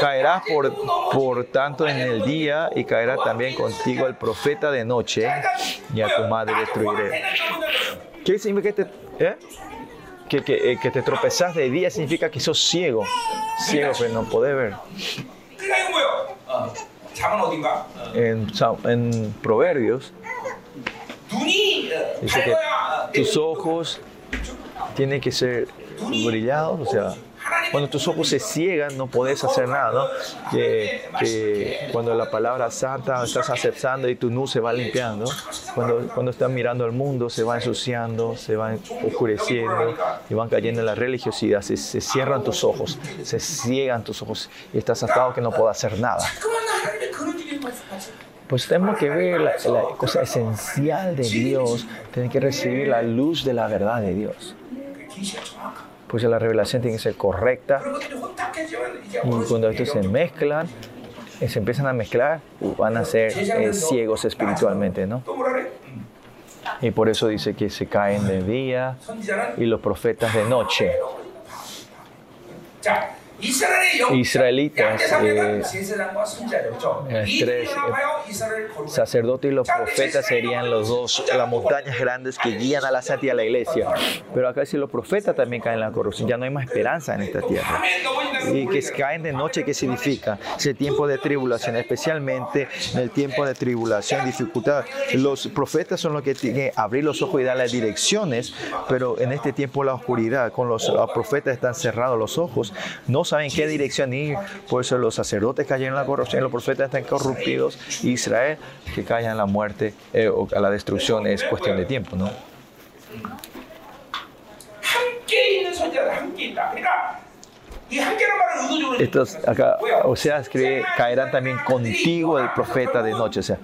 caerás por, por tanto en el día y caerá también contigo el profeta de noche y a tu madre destruiré. ¿Qué significa que te, eh? que, que, eh, que, te tropezás de día? Significa que sos ciego, ciego, pero no podés ver. Ah. en, Proverbios, tus ojos tienen que ser brillados, o sea, cuando tus ojos se ciegan no podés hacer nada, ¿no? Que, que cuando la palabra santa estás aceptando y tu luz se va limpiando, cuando, cuando estás mirando al mundo se va ensuciando, se va oscureciendo y van cayendo en la religiosidad, se, se cierran tus ojos, se ciegan tus ojos y estás atado que no puedo hacer nada pues tenemos que ver la, la, cosa esencial de Dios, tenemos que recibir la luz de la verdad de Dios. Pues la revelación tiene que ser correcta. Y cuando estos se mezclan, eh, se empiezan a mezclar, van a ser eh, ciegos espiritualmente, ¿no? Y por eso dice que se caen de día y los profetas de noche israelitas, eh, eh, eh sacerdote y los profetas serían los dos, las montañas grandes que guían a la santa y a la iglesia. Pero acá si los profetas también caen en la corrupción, ya no hay más esperanza en esta tierra. Y que caen de noche, ¿qué significa? es el tiempo de tribulación, especialmente en el tiempo de tribulación, dificultad. Los profetas son los que tienen que abrir los ojos y dar las direcciones, pero en este tiempo la oscuridad, con los, los profetas están cerrados los ojos, no saben qué dirección ir. Por eso los sacerdotes cayeron en la corrupción, los profetas están corruptidos. Israel que caiga en la muerte eh, o a la destrucción es cuestión de tiempo, ¿no? Estos acá, o sea, caerán también contigo el profeta de noche. O sea,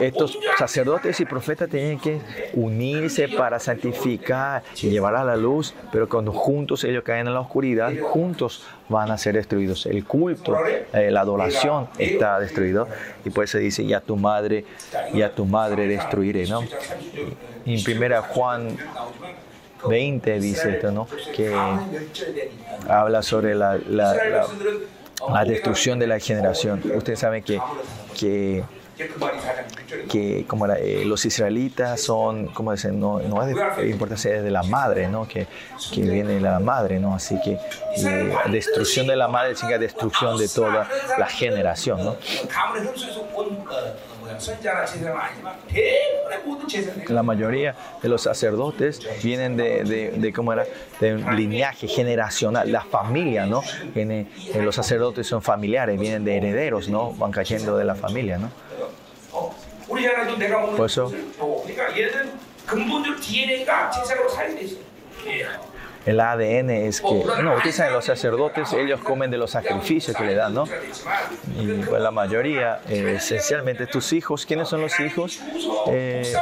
estos sacerdotes y profetas tenían que unirse para santificar y llevar a la luz, pero cuando juntos ellos caen en la oscuridad, juntos van a ser destruidos. El culto, eh, la adoración está destruido. Y por eso dice, y a tu madre, y a tu madre destruiré. ¿no? En primera Juan 20 dice esto, ¿no? que habla sobre la, destrucción de la generación. Ustedes saben que, que que como eh, los israelitas son, como dicen, no, no es de importancia, es de la madre, ¿no? Que, que viene la madre, ¿no? Así que eh, destrucción de la madre significa destrucción de toda la generación, ¿no? La mayoría de los sacerdotes vienen de, de, de ¿cómo era? De un linaje generacional, la familia, ¿no? Viene, eh, los sacerdotes son familiares, vienen de herederos, ¿no? Van cayendo de la familia, ¿no? 어, 우리 자녀도 내가 오늘 벌써? 어, 그러니까 얘네들은 근본적으로 DNA가 제사로 살게 돼 있어. 예. el ADN es que, no, ustedes saben, los sacerdotes, ellos comen de los sacrificios que le dan, ¿no? Y pues, la mayoría, eh, esencialmente, tus hijos, ¿quiénes son los hijos? Eh,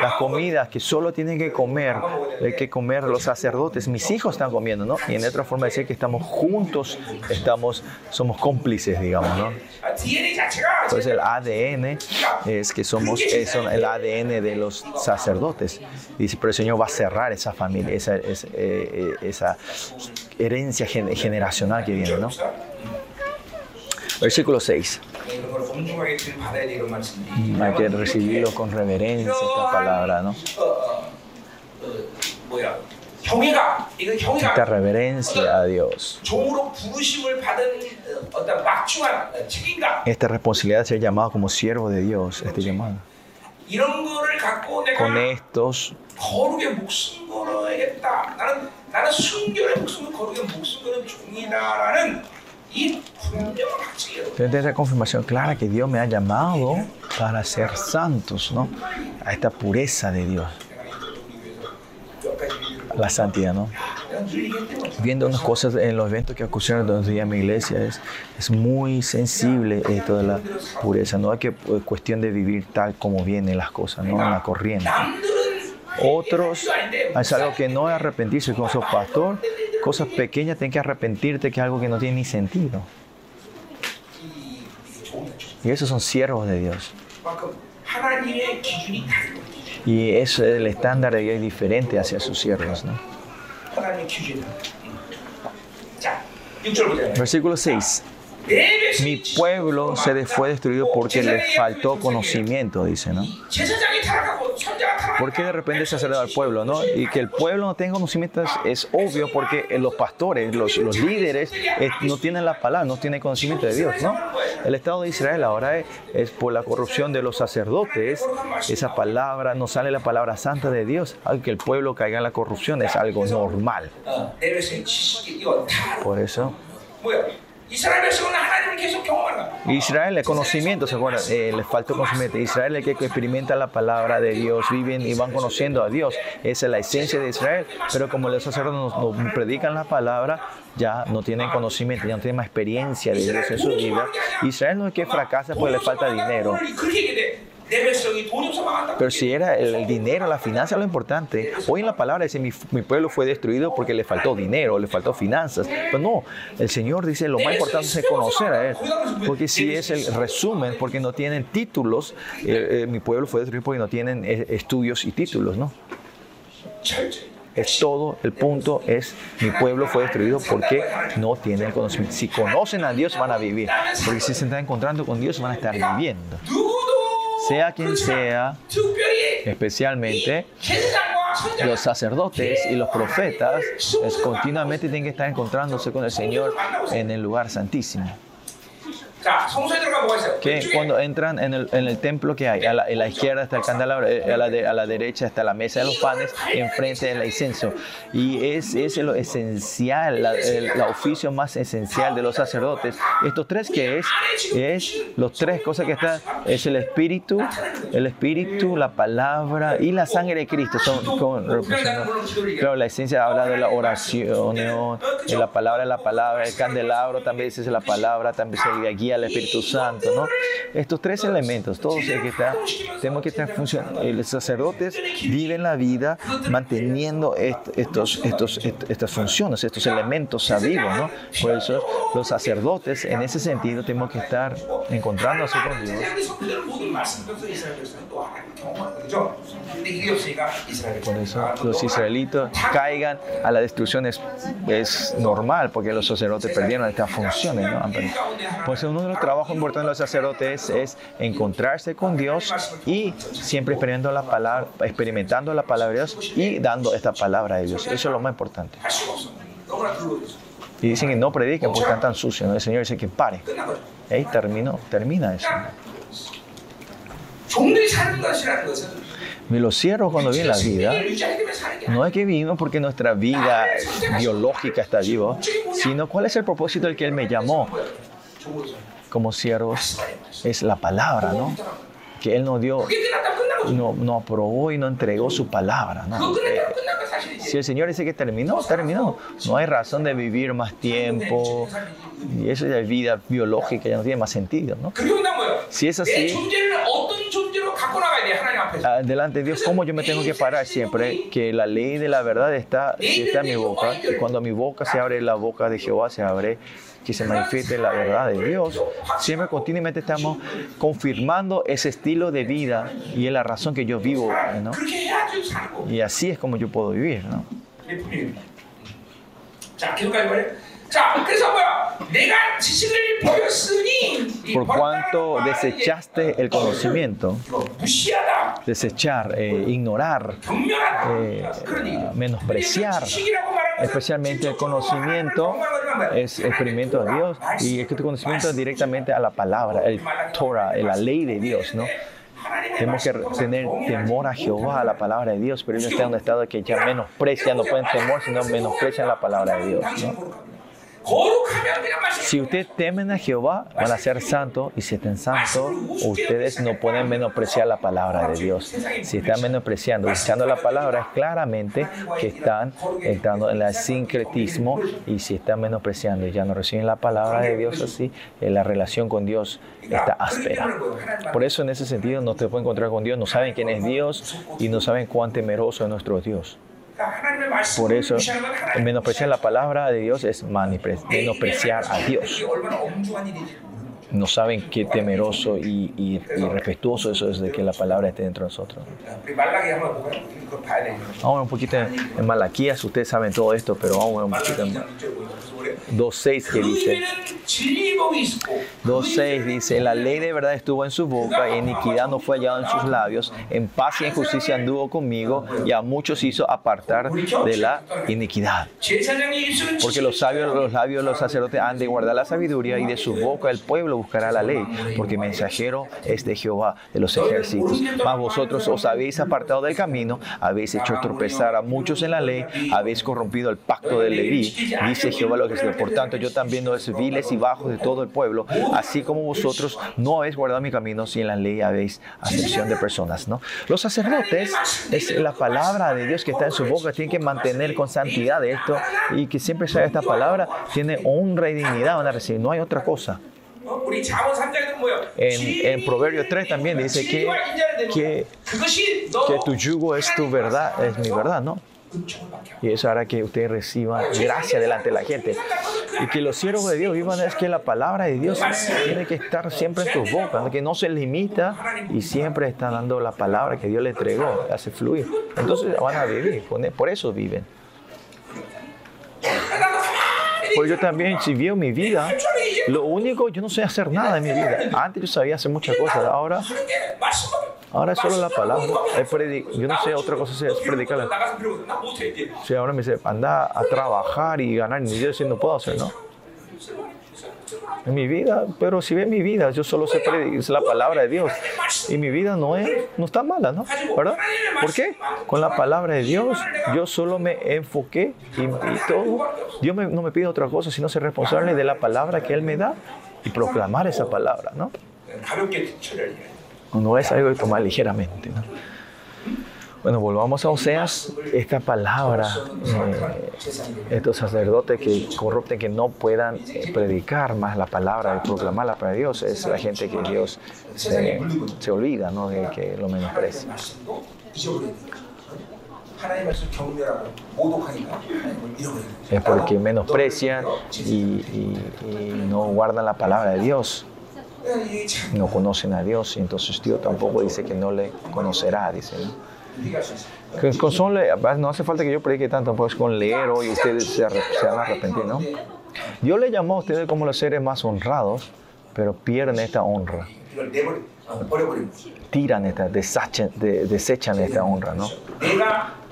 las comidas que solo tienen que comer, hay que comer los sacerdotes, mis hijos están comiendo, ¿no? Y en otra forma de decir que estamos juntos, estamos, somos cómplices, digamos, ¿no? Entonces el ADN es que somos, es el ADN de los sacerdotes. Dice, pero el Señor va a cerrar esa familia, esa, eh, eh, esa herencia generacional que viene. ¿no? Versículo 6. Hay que recibirlo con reverencia esta palabra, ¿no? Esta reverencia a Dios. Esta responsabilidad de ser llamado como siervo de Dios, este llamado. Con estos 거룩의 목숨 걸어야겠다. 나는 나는 순결의 목숨을 거룩의 목숨 거는 종이다라는 이 분명한 확증이에요. Deben tener esa confirmación clara que Dios me ha llamado para ser santos, ¿no? A esta pureza de Dios, 몇 가지 la santidad, ¿no? 내가 늘 얘기했던 거 Viendo unas cosas en los eventos que ocurrieron los días en mi iglesia, es, es muy sensible esto de la pureza. No hay que eh, cuestión de vivir tal como vienen las cosas, ¿no? En la corriente. Otros, es algo que no es arrepentirse, como sos pastor, cosas pequeñas tienes que arrepentirte, que es algo que no tiene ni sentido. Y esos son siervos de Dios. Y es el estándar de Dios es diferente hacia sus siervos. ¿no? Versículo 6. Mi pueblo se fue destruido porque le faltó conocimiento, dice, ¿no? ¿Por qué de repente se acerca al pueblo? ¿no? Y que el pueblo no tenga conocimientos es obvio porque eh, los pastores, los, líderes eh, no tienen la palabra, no tienen conocimiento de Dios. ¿no? El Estado de Israel ahora es, por la corrupción de los sacerdotes, esa palabra, no sale la palabra santa de Dios, aunque el pueblo caiga en la corrupción es algo normal. Por eso Israel es conocimiento, ¿se acuerdan? Eh, les falta conocimiento. Israel es el que experimenta la palabra de Dios, viven y van conociendo a Dios. Esa es la esencia de Israel. Pero como los sacerdotes nos, predican la palabra, ya no tienen conocimiento, ya no tienen más experiencia de Dios en su vida. Israel no es que fracasa porque le falta dinero. Pero si era el, dinero, la finanza lo importante, hoy en la palabra dice, mi, pueblo fue destruido porque le faltó dinero, le faltó finanzas. Pero no, el Señor dice, lo más importante es conocer a Él. Porque si es el resumen, porque no tienen títulos, eh, eh, mi pueblo fue destruido porque no tienen eh, estudios y títulos, ¿no? Es todo, el punto es, mi pueblo fue destruido porque no tienen conocimiento. Si conocen a Dios van a vivir, porque si se están encontrando con Dios van a estar viviendo sea quien sea, especialmente los sacerdotes y los profetas, es, continuamente tienen que estar encontrándose con el Señor en el lugar santísimo. Que cuando entran en el, en el templo que hay, a la, a la, izquierda está el candelabro, eh, a la, de, a la derecha está la mesa de los panes, enfrente el incenso. Y es, es lo esencial, la, el la oficio más esencial de los sacerdotes. Estos tres que es, es los tres cosas que están, es el espíritu, el espíritu, la palabra y la sangre de Cristo. Son, con, claro, la esencia habla de la oración, de la palabra, de la palabra, el candelabro también dice la palabra, también se guía energía, el Espíritu Santo, ¿no? Estos tres elementos, todos hay que estar, tenemos que estar funcionando. Los sacerdotes viven la vida manteniendo est estos, estos, est estas funciones, estos elementos vivos, ¿no? Por eso los sacerdotes, en ese sentido, tenemos que estar encontrándose con Dios. Por eso los israelitas caigan a la destrucción es, es normal, porque los sacerdotes perdieron estas funciones, ¿no? Por eso uno de los trabajos importantes de los sacerdotes es encontrarse con Dios y siempre experimentando la palabra, experimentando la palabra de Dios y dando esta palabra de Dios. Eso es lo más importante. Y dicen que no prediquen porque están tan sucios. ¿no? El Señor dice que pare. Terminó, termina eso. Y los cierros cuando viene la vida, no es que vino porque nuestra vida biológica está viva, sino cuál es el propósito del que Él me llamó como siervos es la palabra, ¿no? Que Él nos dio, no, no aprobó y no entregó su palabra, ¿no? Eh, si el Señor dice que terminó, terminó. No hay razón de vivir más tiempo. Y eso ya es vida biológica, ya no tiene más sentido, ¿no? Si es así, delante de Dios, ¿cómo yo me tengo que parar siempre? Que la ley de la verdad está, está en mi boca. Y cuando mi boca se abre, la boca de Jehová se abre que se manifieste la verdad de Dios. Siempre continuamente estamos confirmando ese estilo de vida y es la razón que yo vivo. ¿no? Y así es como yo puedo vivir. ¿no? Por cuanto desechaste el conocimiento, desechar, eh, ignorar, eh, eh menospreciar, especialmente el conocimiento es experimento de Dios y este conocimiento es directamente a la palabra, el Torah, la ley de Dios, ¿no? Tenemos que tener temor a Jehová, a la palabra de Dios, pero ellos están en un estado que ya menosprecian, no pueden temor, sino menosprecian la palabra de Dios. ¿no? Si ustedes temen a Jehová, van a ser santos, y si están santos, ustedes no pueden menospreciar la palabra de Dios. Si están menospreciando, echando la palabra, es claramente que están entrando en el sincretismo, y si están menospreciando y ya no reciben la palabra de Dios así, eh, la relación con Dios está áspera. Por eso, en ese sentido, no te pueden encontrar con Dios, no saben quién es Dios y no saben cuán temeroso es nuestro Dios. Por eso, menospreciar la palabra de Dios es menospreciar a Dios. No saben qué temeroso y, y, y respetuoso eso es de que la palabra esté dentro de nosotros. Vamos un poquito en, Malaquías, ustedes saben todo esto, pero vamos un poquito en 2.6 que dice. 2.6 dice, la ley de verdad estuvo en su boca y iniquidad no fue hallada en sus labios. En paz y en justicia anduvo conmigo y a muchos hizo apartar de la iniquidad. Porque los sabios, los labios de los sacerdotes han de guardar la sabiduría y de su boca el pueblo buscará la ley. Porque mensajero es de Jehová de los ejércitos. Mas vosotros os habéis apartado del camino, habéis hecho tropezar a muchos en la ley, habéis corrompido el pacto de Leví. Dice Jehová los por tanto, yo también no es viles y bajos de todo el pueblo, así como vosotros no habéis guardado mi camino, si en la ley habéis acepción de personas. ¿no? Los sacerdotes, es la palabra de Dios que está en su boca, tienen que mantener con santidad esto y que siempre sea esta palabra, tiene honra y dignidad, van a recibir, no hay otra cosa. En, en Proverbio 3 también dice que, que, que tu yugo es tu verdad, es mi verdad, ¿no? Y eso hará que usted reciba gracia delante de la gente. Y que los siervos de Dios vivan es que la palabra de Dios tiene que estar siempre en sus bocas, que no se limita y siempre está dando la palabra que Dios le entregó, hace fluir. Entonces van a vivir, por eso viven. Pues yo también, si veo mi vida, lo único, yo no sé hacer nada en mi vida. Antes yo sabía hacer muchas cosas, ahora Ahora es solo la palabra. yo no sé otra cosa, es predicar. Sí, ahora me dice, anda a trabajar y ganar. Y yo diciendo, no puedo hacer, ¿no? En mi vida, pero si ve mi vida, yo solo sé predicar la palabra de Dios. Y mi vida no, es, no está mala, ¿no? ¿Verdad? ¿Por qué? Con la palabra de Dios, yo solo me enfoqué y, todo. Dios me, no me pide otra cosa, sino ser responsable de la palabra que Él me da y proclamar esa palabra, ¿no? No es algo de tomar ligeramente. ¿no? Bueno, volvamos a Oseas. Esta palabra, eh, estos sacerdotes que corrupten, que no puedan eh, predicar más la palabra y proclamarla para Dios, es la gente que Dios se, se olvida, ¿no? de que lo menosprecia. Es porque menosprecian y no guardan la palabra de Dios no conocen a Dios y entonces Dios tampoco dice que no le conocerá, dice. ¿no? Con, son, ah, no hace falta que yo predique tanto, pues con leer hoy ustedes se, se van a arrepentir, ¿no? Dios le llamó a ustedes como los seres más honrados, pero pierden esta honra tiran esta, desachan, de, desechan esta honra, ¿no?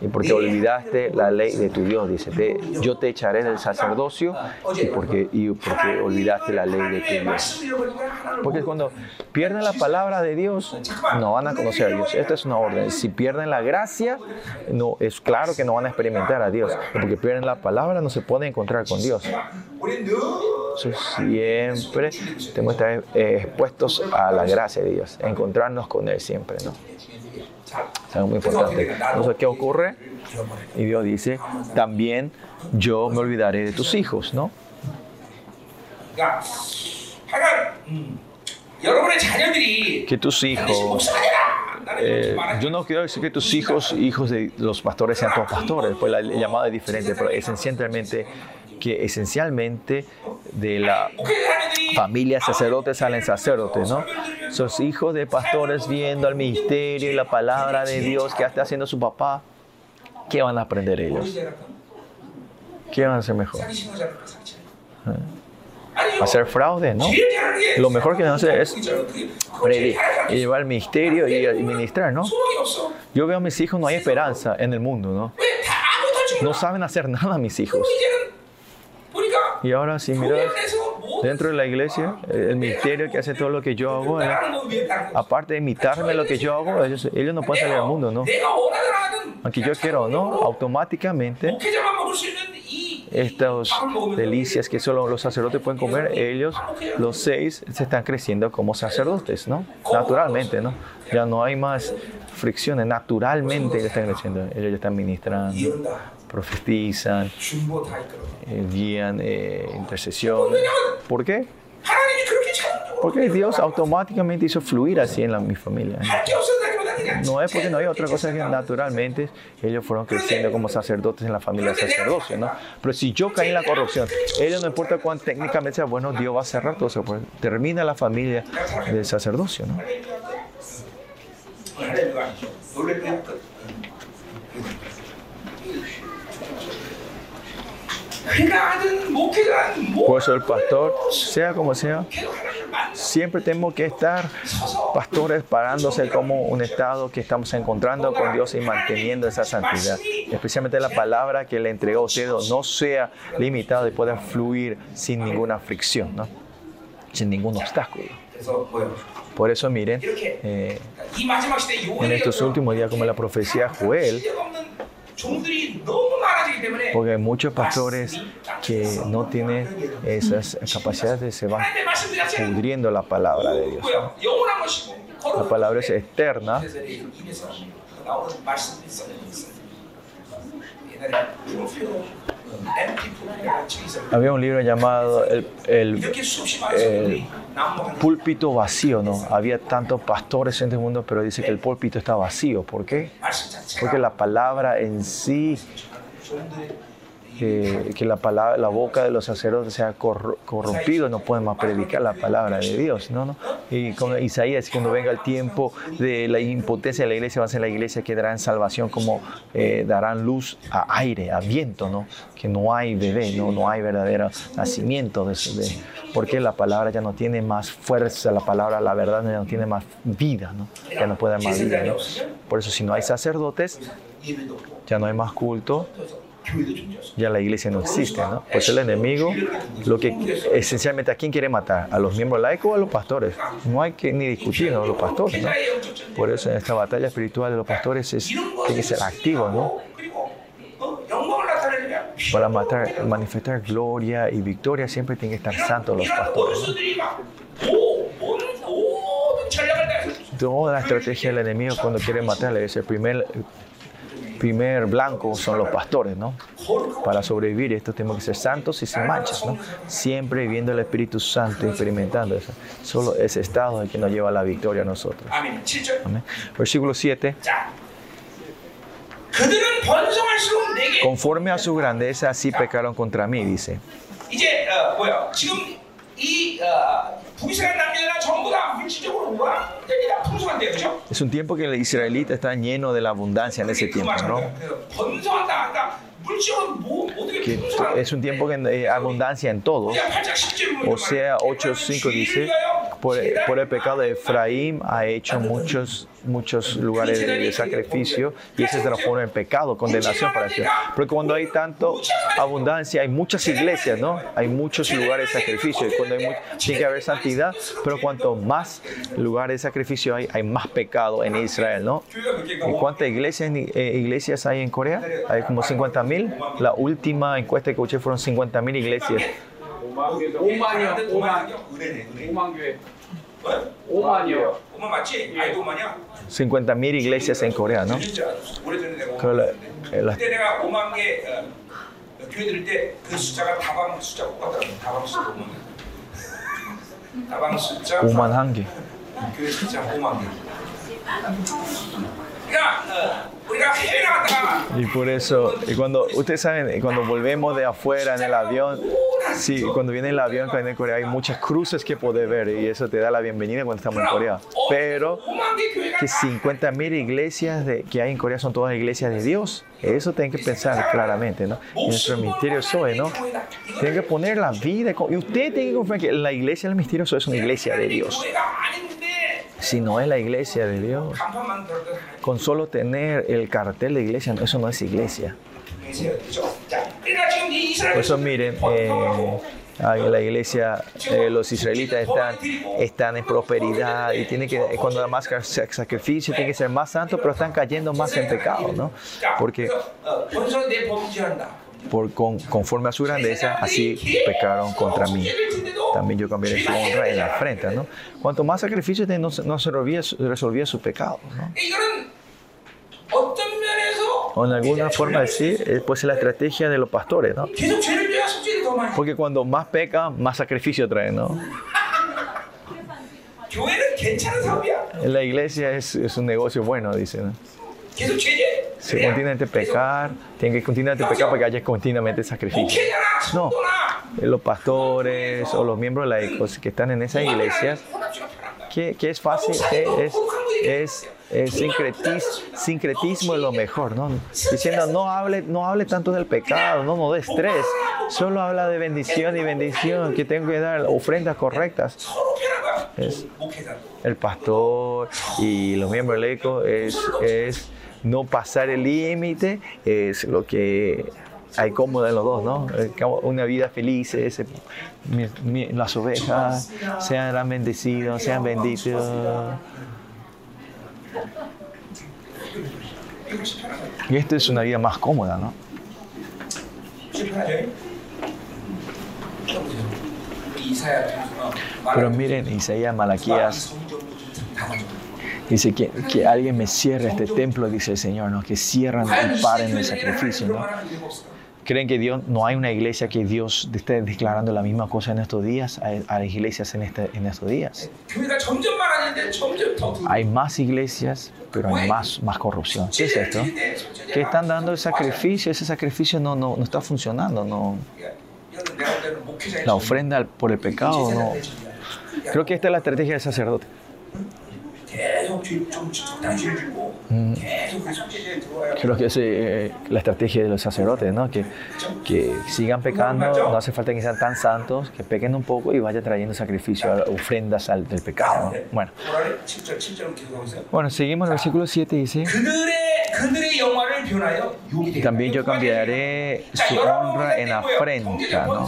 Y porque olvidaste la ley de tu Dios, dice, te, yo te echaré del sacerdocio y porque, y porque olvidaste la ley de tu Dios. Porque cuando pierden la palabra de Dios, no van a conocer a Dios. Esta es una orden. Si pierden la gracia, no, es claro que no van a experimentar a Dios. Porque pierden la palabra, no se pueden encontrar con Dios. Siempre tenemos que estar expuestos a la gracia de Dios, encontrarnos con de siempre, ¿no? Es algo muy importante. Entonces, ¿qué ocurre? Y Dios dice, también yo me olvidaré de tus hijos, ¿no? Que tus hijos... Eh, yo no quiero decir que tus hijos, hijos de los pastores, sean todos pastores, pues la llamada es diferente, pero esencialmente que esencialmente de la familia sacerdotes salen sacerdotes, ¿no? Sus hijos de pastores viendo al ministerio y la palabra de Dios que está haciendo su papá, ¿qué van a aprender ellos? ¿Qué van a hacer mejor? ¿Ah? Hacer fraude, ¿no? Lo mejor que no sé es predicar llevar el ministerio y ministrar, ¿no? Yo veo a mis hijos, no hay esperanza en el mundo, ¿no? No saben hacer nada mis hijos. Y ahora, si miras dentro de la iglesia, el ministerio que hace todo lo que yo hago, ¿eh? aparte de imitarme lo que yo hago, ellos, ellos no pueden salir al mundo, ¿no? Aunque yo quiero no, automáticamente estas delicias que solo los sacerdotes pueden comer, ellos, los seis, se están creciendo como sacerdotes, ¿no? Naturalmente, ¿no? Ya no hay más fricciones, naturalmente ellos están creciendo, ellos ya están ministrando, profetizan, eh, eh intercesión. ¿Por qué? Porque Dios automáticamente hizo fluir así en la, mi familia. ¿no? No es porque no hay otra cosa que naturalmente ellos fueron creciendo como sacerdotes en la familia sacerdocio, ¿no? Pero si yo caí en la corrupción, ellos no importa cuán técnicamente sea bueno, Dios va a cerrar todo eso. Pues, termina la familia del sacerdocio, ¿no? Por eso el pastor, sea como sea, Siempre tenemos que estar, pastores, parándose como un estado que estamos encontrando con Dios y manteniendo esa santidad. Especialmente la palabra que le entregó a no sea limitada y pueda fluir sin ninguna fricción, ¿no? sin ningún obstáculo. Por eso miren, eh, en estos últimos días, como la profecía Joel, porque hay muchos pastores que no tienen esas capacidades de se van pudriendo la palabra de Dios. La palabra es eterna. Había un libro llamado El, el, el púlpito vacío, ¿no? Había tantos pastores en este mundo, pero dice que el púlpito está vacío. ¿Por qué? Porque la palabra en sí eh, que la, palabra, la boca de los sacerdotes sea corro, corrompido, no pueden más predicar la palabra de Dios. ¿no? ¿No? Y con Isaías, cuando venga el tiempo de la impotencia de la iglesia, va a ser la iglesia que dará en salvación, como eh, darán luz a aire, a viento, ¿no? que no hay bebé, no, no hay verdadero nacimiento, de, de, porque la palabra ya no tiene más fuerza, la palabra, la verdad ya no tiene más vida, ¿no? ya no puede más vida. Por eso si no hay sacerdotes, ya no hay más culto, ya la iglesia no existe, ¿no? Pues el enemigo, lo que esencialmente a quién quiere matar, a los miembros laicos o a los pastores. No hay que ni discutir, ¿no? Los pastores, ¿no? Por eso en esta batalla espiritual de los pastores es, que ser activo, ¿no? Para matar, manifestar gloria y victoria siempre tienen que estar santos los pastores. ¿no? Toda la estrategia del enemigo cuando quiere matarle es el primer primer blanco son los pastores, ¿no? Para sobrevivir esto tenemos que ser santos y sin manchas, ¿no? Siempre viendo el Espíritu Santo, experimentando eso. Solo ese estado es el que nos lleva a la victoria a nosotros. Amén. Versículo 7. Conforme a su grandeza, así pecaron contra mí, dice. Es un tiempo que el israelita está lleno de la abundancia en ese tiempo, ¿no? que es un tiempo que eh, abundancia en todo. O sea, 8.5 dice, por, por, el pecado de Efraín ha hecho muchos, muchos lugares de, de sacrificio y ese se transforma en pecado, condenación para Dios. Porque cuando hay tanto abundancia, hay muchas iglesias, ¿no? Hay muchos lugares de sacrificio y cuando hay mucho, tiene que haber santidad, pero cuanto más lugares de sacrificio hay, hay más pecado en Israel, ¿no? ¿Y cuántas iglesias, eh, iglesias hay en Corea? Hay como 50.000 mil. La última encuesta que escuché fueron 50 mil iglesias. Un baño, un baño. Un baño. 50.000 iglesias en Corea, ¿no? La, eh, la... Y por eso, y cuando, ustedes saben, cuando volvemos de afuera en el avión, sí, cuando viene el avión, cuando viene Corea, hay muchas cruces que podés ver y eso te da la bienvenida cuando estamos en Corea. Pero que 50.000 iglesias de, que hay en Corea son todas iglesias de Dios. Eso tienen que pensar claramente, ¿no? Nuestro misterio Zoe, ¿no? Tienen que poner la vida. Y usted tiene que confiar que la iglesia del misterio es una iglesia de Dios sino es la iglesia de Dios. Con solo tener el cartel de iglesia, eso no es iglesia. Por eso miren, eh, la iglesia eh, los israelitas están, están en prosperidad y tienen que, cuando la más sacrificio, tienen que ser más santos, pero están cayendo más en pecado, ¿no? Porque por conforme a su grandeza, así pecaron contra mí. También yo cambiaré su honra en la afrenta. ¿no? Cuanto más sacrificios no, no se resolvía, resolvía su pecado. O en alguna forma decir, pues es la estrategia de los pastores. ¿no? Porque cuando más pecan, más sacrificio traen. ¿no? La iglesia es, un negocio bueno, dicen. ¿no? Sí, continuamente pecar, tienen que continuamente pecar para que haya continuamente sacrificio. No, eh, los pastores o los miembros laicos que están en esas iglesias, que, que es fácil, es, es el sincretis, sincretismo es lo mejor, ¿no? Diciendo, no hable, no hable tanto del pecado, no, no de estrés, solo habla de bendición y bendición, que tengo que dar ofrendas correctas. Es el pastor y los miembros laicos es, es no pasar el límite es lo que hay cómoda en los dos, ¿no? Eh, una vida feliz, ese, las ovejas sean bendecidos, sean benditos. Y esto es una vida más cómoda, ¿no? Pero miren, Isaías, Malaquías, Dice que, que alguien me cierre este templo, dice el Señor, ¿no? que cierran y paren el sacrificio. ¿no? ¿Creen que Dios, no hay una iglesia que Dios esté declarando la misma cosa en estos días, a, las iglesias en, este, en estos días? Hay más iglesias, pero hay más, más corrupción. ¿Qué es esto? Que están dando el sacrificio, ese sacrificio no, no, no está funcionando. No. La ofrenda por el pecado no. Creo que esta es la estrategia del sacerdote. Creo que es eh, la estrategia de los sacerdotes, ¿no? que, que sigan pecando, no hace falta que sean tan santos, que pequen un poco y vaya trayendo sacrificio, ofrendas al, del pecado. ¿no? Bueno. bueno, seguimos el versículo 7, dice. También yo cambiaré su honra en afrenta. ¿no?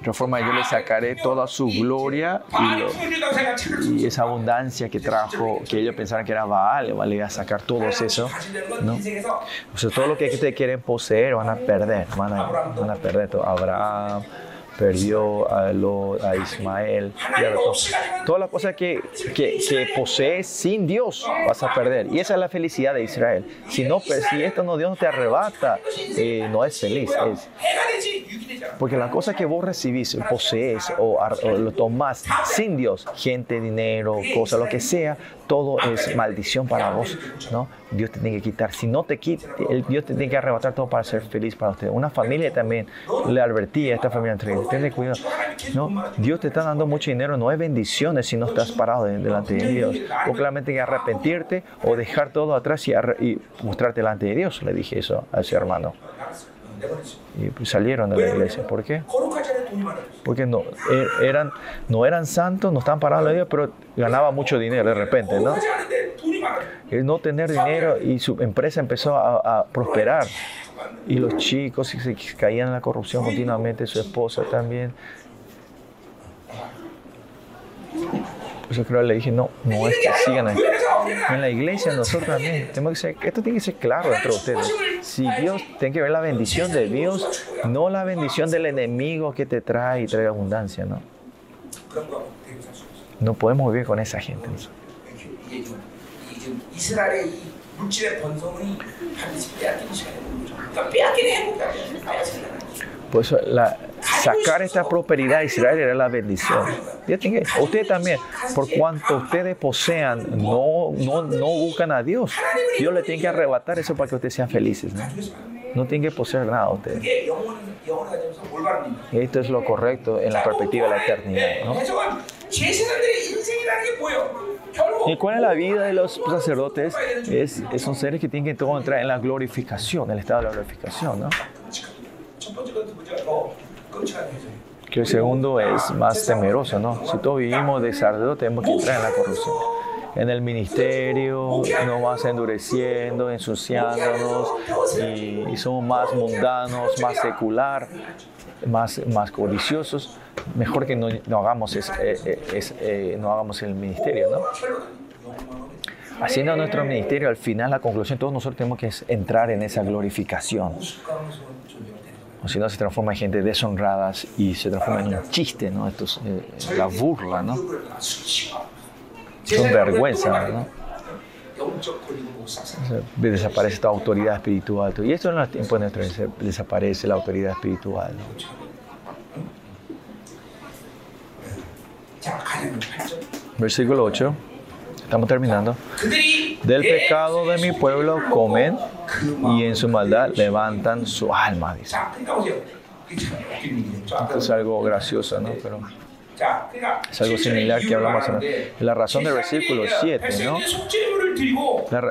De otra forma, yo le sacaré toda su gloria y, esa abundancia que trajo, que ellos pensaron que era Baal, ¿vale? Iba a sacar todo eso, ¿no? O sea, todo lo que ustedes quieren poseer van a perder, van a, van a perder todo. Abraham, perdió a, Lot, a Ismael, todas las cosas que, que, posees sin Dios vas a perder. Y esa es la felicidad de Israel. Si, no, pues, si esto no Dios no te arrebata, eh, no es feliz. Es. Porque las cosas que vos recibís, posees o, o lo tomás sin Dios, gente, dinero, cosa, lo que sea, todo es maldición para vos, ¿no? Dios te tiene que quitar. Si no te quita, Dios te tiene que arrebatar todo para ser feliz para usted. Una familia también, le advertí a esta familia entre ellos, ten cuidado, ¿no? Dios te está dando mucho dinero, no hay bendiciones si no estás parado de- delante de Dios. Vos claramente tienes que arrepentirte o dejar todo atrás y, y mostrarte delante de Dios, le dije eso a ese hermano. Y salieron de la iglesia. ¿Por qué? Porque no e, eran, no eran santos, no estaban parados la vida, pero ganaba mucho dinero de repente, ¿no? No tener dinero y su empresa empezó a, a prosperar. Y los chicos se caían en la corrupción continuamente, su esposa también. Pues, Por eso creo que le dije, no, no es que sigan ahí. En la iglesia, nosotros también, tenemos que esto tiene que ser claro entre ustedes. Si Dios, tiene que ver la bendición de Dios, no la bendición del enemigo que te trae y trae abundancia, ¿no? No podemos vivir con esa gente. Por eso la, sacar esta prosperidad a Israel era la bendición. Ustedes también, por cuanto ustedes posean, no, no, no buscan a Dios. Dios le tiene que arrebatar eso para que ustedes sean felices. No, no tienen que poseer nada ustedes. Y esto es lo correcto en la perspectiva de la eternidad. ¿no? ¿Y cuál es la vida de los sacerdotes? Es, son seres que tienen que entrar en la glorificación, en el estado de la glorificación. ¿no? Que el segundo es más temeroso, ¿no? Si todos vivimos de sacerdote, tenemos que entrar en la corrupción. En el ministerio nos vas endureciendo, ensuciándonos y, y somos más mundanos, más secular, más, más codiciosos. Mejor que no, no hagamos, es, eh, eh, es, es, no hagamos el ministerio, ¿no? haciendo nuestro ministerio, al final la conclusión, todos nosotros tenemos que entrar en esa glorificación o si no se transforma en gente deshonradas y se transforma en un chiste, ¿no? Esto es eh, eh la burla, ¿no? Son vergüenza, ¿no? Desaparece toda autoridad espiritual. Y esto en los tiempos de nuestro desaparece la autoridad espiritual. Versículo 8. Estamos terminando. Del pecado de mi pueblo comen y en su maldad levantan su alma, dice. Es algo gracioso, ¿no? Pero es algo similar que hablamos en la, razón del versículo 7, ¿no?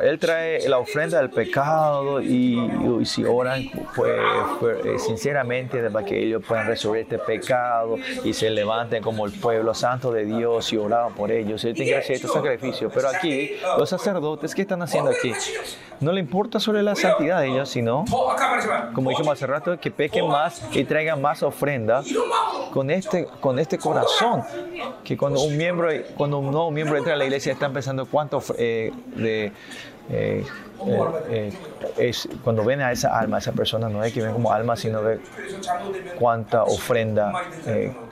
Él trae la ofrenda del pecado y, si oran pues, sinceramente para que ellos puedan resolver este pecado y se levanten como el pueblo santo de Dios y oraban por ellos. Él tiene que hacer estos sacrificios. Pero aquí, los sacerdotes, ¿qué están haciendo aquí? No le importa sobre la santidad de ellos, sino, como dijimos hace rato, que pequen más y traigan más ofrenda con este, con este corazón. Que cuando un miembro, cuando un nuevo miembro entra a la iglesia, están pensando cuánto eh, de eh, eh, es, cuando ven a esa alma, esa persona no es que ven como alma, sino ve cuánta ofrenda,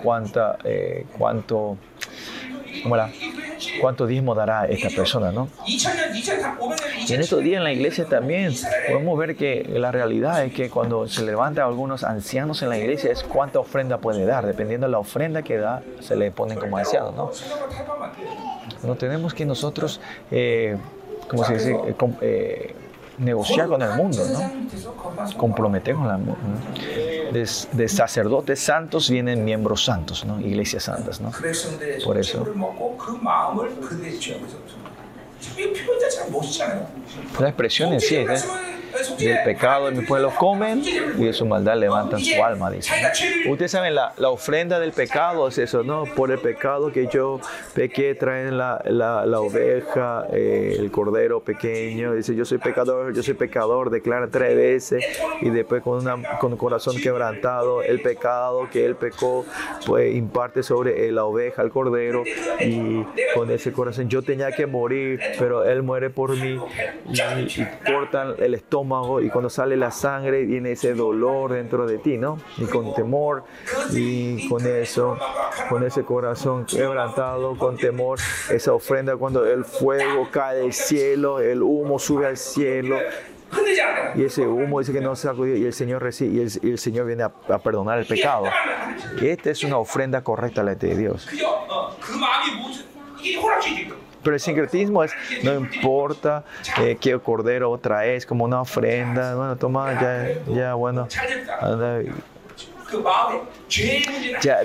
cuánta, cuánto cuánto diezmo dará esta persona, ¿no? 2000년, 2005년, Y en estos días en la iglesia también podemos ver que la realidad es que cuando se levantan algunos ancianos en la iglesia es cuánta ofrenda puede dar. Dependiendo de la ofrenda que da, se le ponen como ancianos, ¿no? No tenemos que nosotros, eh, ¿cómo se dice? Eh, eh, negociar con el mundo, ¿no? comprometer con el mundo. De, sacerdotes santos vienen miembros santos, ¿no? iglesias santas. ¿no? Por eso. La expresión en sí, ¿eh? del pecado de mi pueblo comen y de su maldad levantan su alma, dice. Ustedes saben, la, la ofrenda del pecado es eso, ¿no? Por el pecado que yo pequé, traen la, la, la oveja, eh, el cordero pequeño, dice, yo soy pecador, yo soy pecador, declara tres veces y después con, una, con un corazón quebrantado, el pecado que él pecó, pues imparte sobre eh, la oveja, el cordero y con ese corazón, yo tenía que morir, pero él muere por mí y, y cortan el estómago estómago y cuando sale la sangre viene ese dolor dentro de ti, ¿no? Y con temor y con eso, con ese corazón quebrantado, con temor, esa ofrenda cuando el fuego cae del cielo, el humo sube al cielo, y ese humo dice que no se sacudió y el Señor recibe, y el, y el Señor viene a, a, perdonar el pecado. Y esta es una ofrenda correcta a la de Dios. Pero el sincretismo es, no importa eh, qué cordero traes, como una ofrenda, bueno, toma, ya, ya bueno,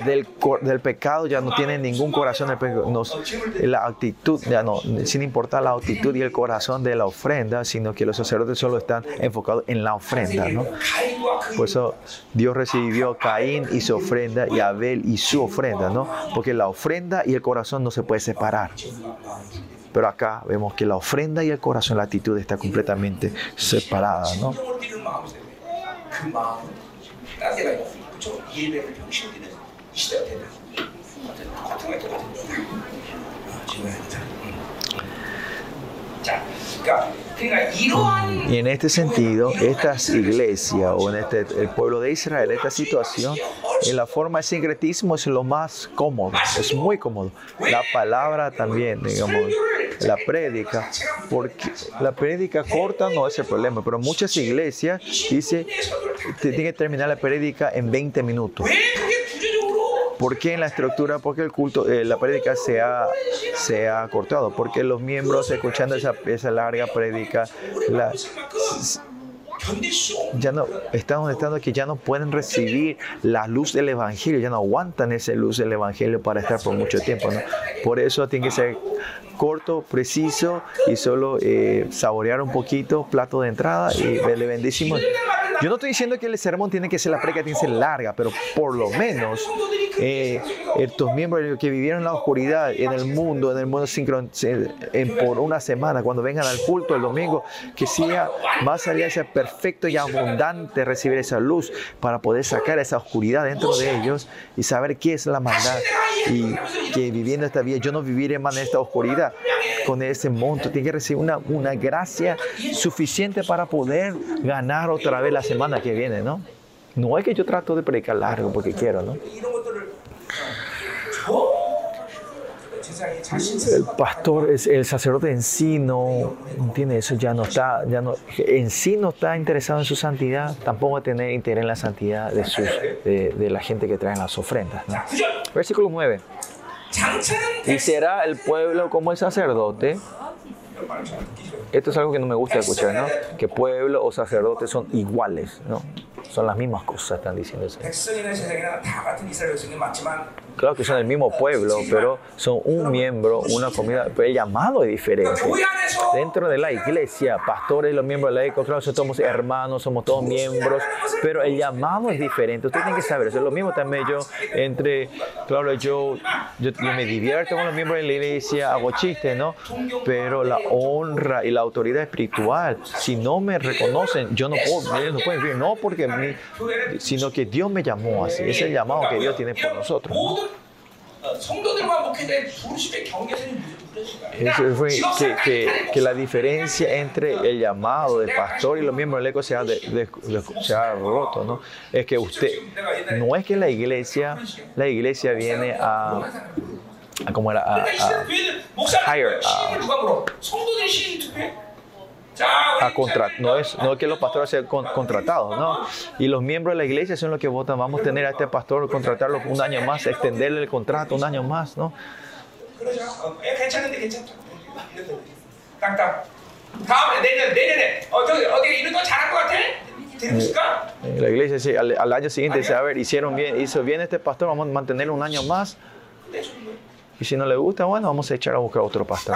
del, del pecado ya no tiene ningún corazón, nos, la actitud, ya no, sin importar la actitud y el corazón de la ofrenda, sino que los sacerdotes solo están enfocados en la ofrenda. ¿no? Por eso Dios recibió a Caín y su ofrenda y Abel y su ofrenda, ¿no? porque la ofrenda y el corazón no se puede separar. Pero acá vemos que la ofrenda y el corazón, la actitud está completamente separada. ¿no? 신경을 띠는 마음이 있어요. 그 마음은 딴 데가 있고 그쵸? 예배를 병신띠는 이 시대가 된다. 같은 거 똑같은 거. 지금 자, 그러니까 그러니까 이러한 Y en este sentido, estas iglesias o en este, el pueblo de Israel, esta situación, en la forma de sincretismo es lo más cómodo, es muy cómodo. La palabra también, digamos, la prédica, porque la prédica corta no es el problema, pero muchas iglesias dicen que tiene que terminar la prédica en 20 minutos. ¿Por qué en la estructura? Porque el culto, eh, la prédica se ha, se ha cortado. Porque los miembros escuchando esa, esa larga prédica, ya no están estando que ya no pueden recibir la luz del evangelio, ya no aguantan esa luz del evangelio para estar por mucho tiempo, ¿no? Por eso tiene que ser corto, preciso y solo eh, saborear un poquito, plato de entrada y le bendecimos. Yo no estoy diciendo que el sermón tiene que ser la tiene que ser larga, pero por lo menos eh, estos miembros que vivieron en la oscuridad en el mundo, en el mundo sincron, por una semana, cuando vengan al culto el domingo, que sea más allá sea perfecto y abundante recibir esa luz para poder sacar esa oscuridad dentro de ellos y saber qué es la maldad y que viviendo esta vida yo no viviré más en esta oscuridad con ese monto tiene que recibir una, una gracia suficiente para poder ganar otra vez la semana que viene ¿no? no es que yo trato de predicar largo porque quiero ¿no? el pastor, es el sacerdote en sí no, tiene Eso ya no está, ya no, en sí no está interesado en su santidad, tampoco va a tener interés en la santidad de, la gente que trae las ofrendas. Versículo 9. Y será el pueblo como el sacerdote. Esto es algo que no me gusta escuchar, ¿no? Que pueblo o sacerdote son iguales, ¿no? Son las mismas cosas, están diciendo eso claro que son del mismo pueblo, pero son un miembro, una comunidad, pero el llamado es diferente. Dentro de la iglesia, pastores, los miembros de la iglesia, claro, somos hermanos, somos todos miembros, pero el llamado es diferente. Ustedes tienen que saber eso. Es lo mismo también yo, entre, claro, yo, yo, yo me divierto con los miembros de la iglesia, hago chistes, ¿no? Pero la honra y la autoridad espiritual, si no me reconocen, yo no puedo, ellos no pueden vivir, no porque, mí, sino que Dios me llamó así. Es el llamado que Dios tiene por nosotros. ¿no? Eso fue que, que, que, la diferencia entre el llamado del pastor y los miembros del eco se ha, de, de, de, se ha roto, ¿no? Es que usted, no es que la iglesia, la iglesia viene a, a como era, a, a, a higher, a contra, no es, no es que los pastores sean contratados, no. Y los miembros de la iglesia son los que votan, vamos a tener a este pastor, contratarlo un año más, extenderle el contrato un año más, ¿no? Eh, eh, la iglesia dice, al, año siguiente dice, a ver, hicieron bien, hizo bien este pastor, vamos a mantenerlo un año más. Y si no le gusta, bueno, vamos a echar a buscar otro pastor.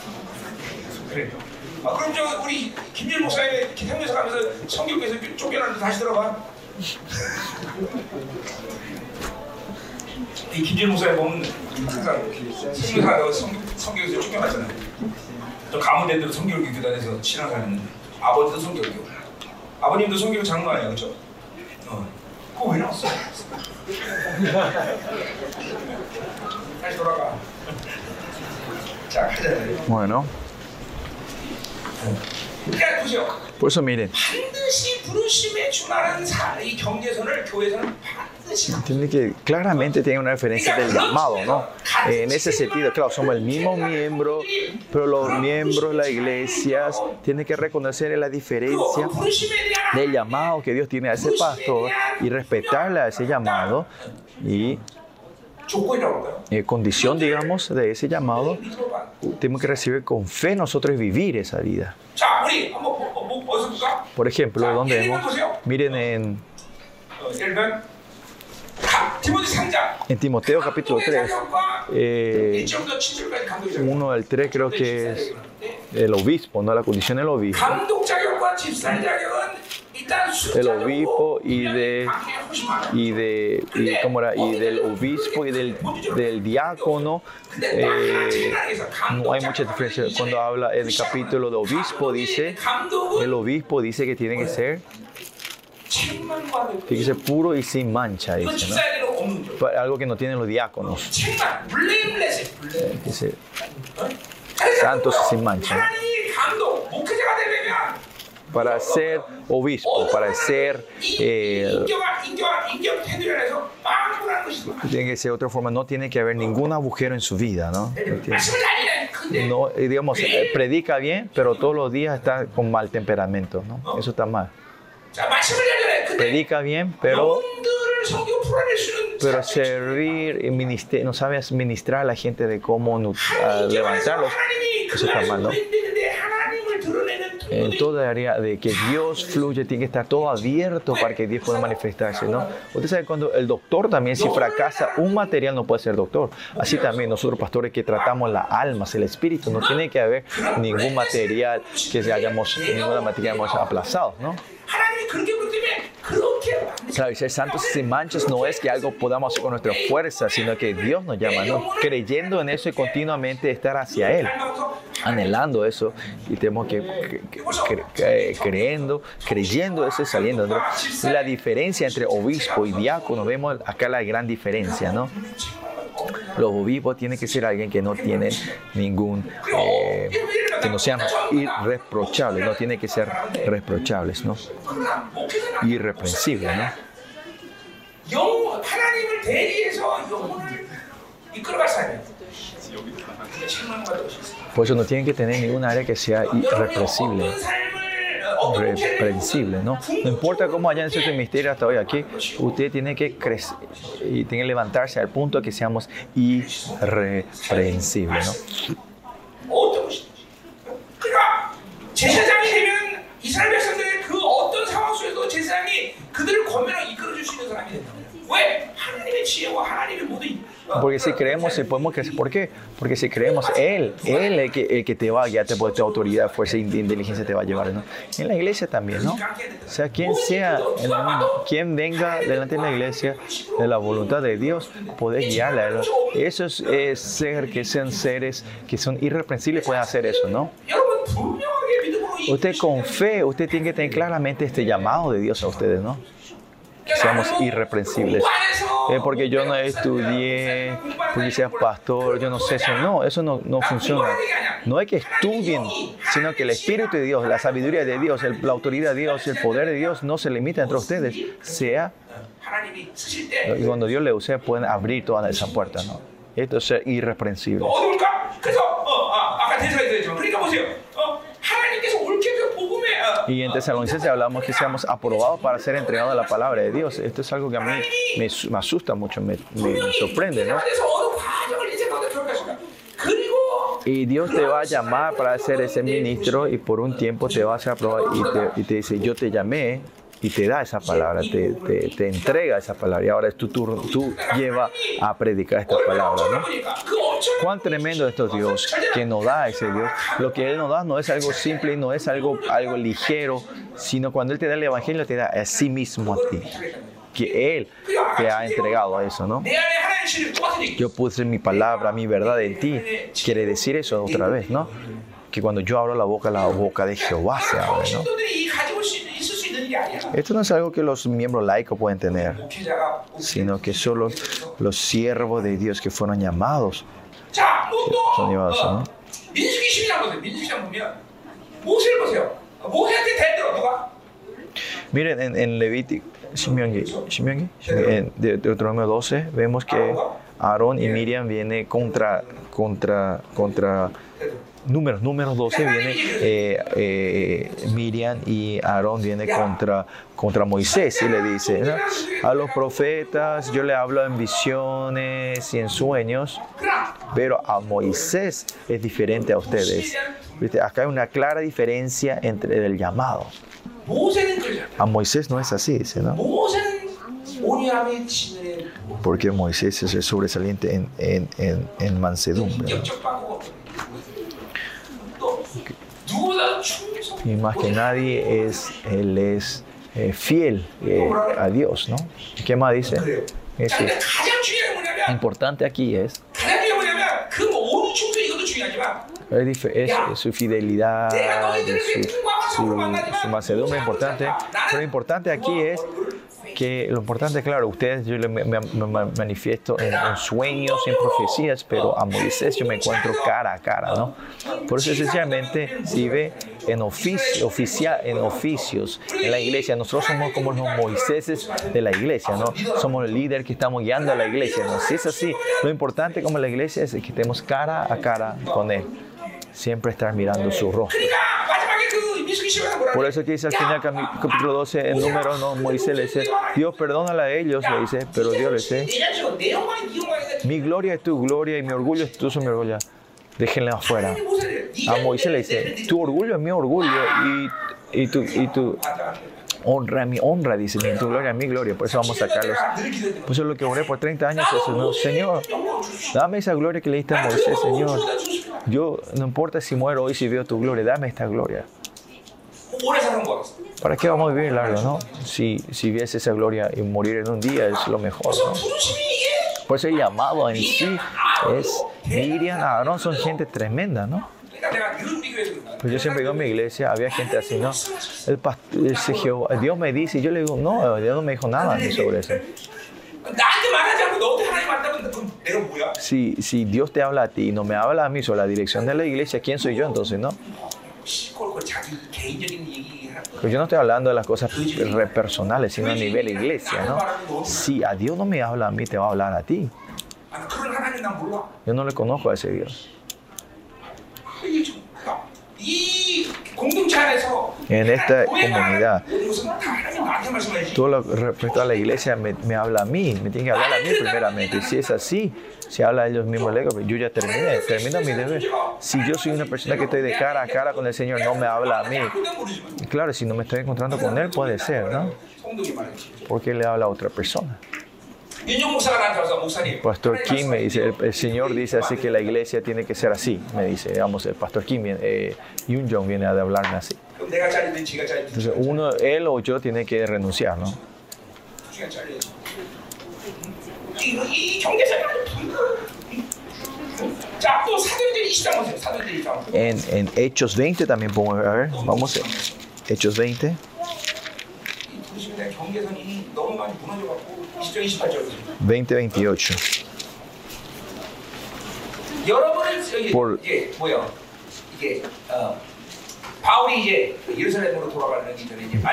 그래요. 아, 그럼 저 우리 김일 목사님의 기생교사 가면서 성경에서 쫓겨나는데 다시 들어가. 이 김일 목사의 몸은 항상 신교사가 어, 성경에서 쫓겨나잖아요. 또 가문된 대로 성경교교 단에서 신앙하는 아버지도 성경교, 아버님도 성경 장로 아니에요, 그죠? 어. 그거 왜 나왔어? 다시 돌아가. 자, 가자. Bueno. 그러니까 보세요. por eso miren, 반드시 부르심에 준하는 사, 이 경계선을 교회에서는 반드시 tiene que, claramente tiene una referencia del llamado, ¿no? Eh, en ese sentido, claro, somos el mismo miembro, pero los miembros de las iglesias tienen que reconocer la diferencia 그 부르심에 대한 del llamado que Dios tiene a ese pastor y respetarle a ese llamado y 조건이라고 할까요? eh, condición, digamos, de ese llamado, tenemos que recibir con fe nosotros vivir esa vida. Por ejemplo, donde miren en, en Timoteo capítulo 3, eh, 1 al 3 creo que es el obispo, ¿no? la condición del obispo el obispo y de y de y, ¿cómo era? y del obispo y del, del diácono eh, no hay mucha diferencia cuando habla el capítulo de obispo dice el obispo dice que tiene que ser tiene puro y sin mancha dice, ¿no? algo que no tienen los diáconos eh, santos sin mancha para ser obispo, para ser... Eh, tiene otra forma, no tiene que haber ningún agujero en su vida, ¿no? digamos, eh, predica bien, pero todos los días está con mal temperamento, ¿no? Eso está mal. Predica bien, pero pero servir y no sabes ministrar a la gente de cómo levantarlos. Eso está mal, ¿no? en toda área de que Dios fluye, tiene que estar todo abierto para que Dios pueda manifestarse, ¿no? Usted sabe cuando el doctor también, si fracasa un material, no puede ser doctor. Así también nosotros, pastores, que tratamos las almas, el espíritu, no tiene que haber ningún material que hayamos, ninguna materia que hayamos aplazado, ¿no? Claro, y ser santos sin manchas no es que algo podamos hacer con nuestra fuerza, sino que Dios nos llama, ¿no? Creyendo en eso y continuamente estar hacia Él, anhelando eso y tenemos que, eh, creyendo, creyendo eso y saliendo. ¿no? La diferencia entre obispo y diácono, vemos acá la gran diferencia, ¿no? Los obispos tienen que ser alguien que no tiene ningún... Eh, que no seamos irreprochables, no tiene que ser reprochables, ¿no? Irreprensible, ¿no? Por eso no tienen que tener ningún área que sea irreprensible. ¿no? No importa cómo hayan hecho este misterio hasta hoy aquí, usted tiene que crecer y tiene que levantarse al punto de que seamos irreprensibles, ¿no? 제사장이 되면 이스라엘 백성들의 그 어떤 상황 속에서도 제사장이 그들을 권면하고 이끌어줄 수 있는 사람이 된다. Porque si creemos, si podemos crecer. ¿Por qué? Porque si creemos, Él, Él el que, el que te va a guiar, te puede tu autoridad, fuerza e inteligencia te va a llevar. ¿no? En la iglesia también, ¿no? O sea, quien sea, el, quien venga delante de la iglesia, de la voluntad de Dios, podés guiarla. ¿no? Eso es, es, ser, que sean seres que son irreprensibles, pueden hacer eso, ¿no? Usted con fe, usted tiene que tener claramente este llamado de Dios a ustedes, ¿no? seamos irreprensibles. Eh, porque yo no estudié, porque seas pastor, yo no sé eso. No, eso no, no funciona. No es que estudien, sino que el Espíritu de Dios, la sabiduría de Dios, el, la autoridad de Dios, el poder de Dios no se limita entre ustedes. Sea, y cuando Dios le use, pueden abrir todas esas puertas. ¿no? Esto es ser irreprensible. Y en Tesalonicenses hablamos que seamos aprobados para ser entregados a la palabra de Dios. Esto es algo que a mí me, me asusta mucho, me, me, me sorprende, ¿no? Y Dios te va a llamar para ser ese ministro y por un tiempo te vas a aprobar y te, y te dice, yo te llamé y te da esa palabra, te, te, te entrega esa palabra. Y ahora es tu turno, tú lleva a predicar esta palabra. ¿no? Cuán tremendo es este Dios que nos da ese Dios. Lo que Él nos da no es algo simple, no es algo, algo ligero, sino cuando Él te da el Evangelio, te da a sí mismo a ti que Él te ha entregado a eso, ¿no? Yo puse mi palabra, mi verdad en ti. Quiere decir eso otra vez, ¿no? Que cuando yo abro la boca, la boca de Jehová se abre, ¿no? Esto no es algo que los miembros laicos pueden tener, sino que solo los siervos de Dios que fueron llamados son llamados. ¿no? Miren, en, en Levítico, en Deuteronomio 12, vemos que Aarón y Miriam vienen contra, contra, contra números, números 12 viene eh, eh, Miriam y Aarón viene contra, contra Moisés y le dice, ah, a los profetas yo le hablo en visiones y en sueños, pero a Moisés es diferente a ustedes. Acá hay una clara diferencia entre el llamado. A Moisés no es así, dice, ¿no? Porque Moisés es el sobresaliente en, en, en, mansedumbre. Y más que nadie, es, Él es eh, fiel eh, a Dios, ¿no? ¿Qué más dice? Eso. Importante aquí es es, es, su fidelidad, su, su, su, importante. Pero lo importante aquí es que lo importante, claro, ustedes yo me, me- me manifiesto en, en sueños, en profecías, pero a Moisés yo me encuentro cara a cara, ¿no? Por eso sencillamente si ve en oficio, oficia- en oficios en la iglesia, nosotros somos como los Moiséses de la iglesia, ¿no? Somos el líder que estamos guiando a la iglesia, ¿no? Si es así, lo importante como la iglesia es que estemos cara a cara con Él, siempre estar mirando su rostro. Por eso que dice al final capítulo 12 en número, no, Moisés le dice, Dios perdónale a ellos, le dice, pero Dios le dice, mi gloria es tu gloria y mi orgullo es tu mi orgullo. Déjenla afuera. A Moisés le dice, tu orgullo es mi orgullo y, y tu, y tu honra, mi honra, dice, mi tu gloria, mi gloria. Por eso vamos a sacarlos. Por eso es lo que oré por 30 años, eso, no, Señor, dame esa gloria que le diste a Moisés, Señor. Yo, no importa si muero hoy, si veo tu gloria, dame esta gloria. ¿Para qué vamos a vivir largo, no? Si, si viese esa gloria y morir en un día es lo mejor, ¿no? Por eso el llamado en sí es, Miriam, ah, Aarón son gente tremenda, ¿no? Pues yo siempre digo en mi iglesia, había gente así, ¿no? El pastor, Dios me dice, y yo le digo, no, Dios no me dijo nada sobre eso. 나한테 말하지 않고 너한테 하나님 말한다면 그럼 내가 뭐야? Si, si Dios te habla a ti y no me habla a mí sobre la dirección de la iglesia, ¿quién soy yo entonces, no? 시골 자기 개인적인 얘기하는 거. Pues yo no estoy hablando de las cosas re- personales, sino a nivel iglesia, ¿no? Si a Dios no me habla a mí, te va a hablar a ti. 아, 그런 하나님 난 몰라. Yo no le conozco a ese Dios. en esta comunidad. Todo lo respecto a la iglesia me, me, habla a mí, me tiene que hablar a mí primeramente. Y si es así, si habla a ellos mismos, yo ya terminé, termino mi deber. Si yo soy una persona que estoy de cara a cara con el Señor, no me habla a mí. Claro, si no me estoy encontrando con Él, puede ser, ¿no? Porque le habla a otra persona. Pastor Kim me dice, el, el, Señor dice así que la iglesia tiene que ser así, me dice, digamos, el Pastor Kim, eh, Yun Jong viene a hablarme así. Entonces uno, él o yo tiene que renunciar, ¿no? En, en Hechos 20 también podemos ver, vamos, Hechos 20. 2028. Por,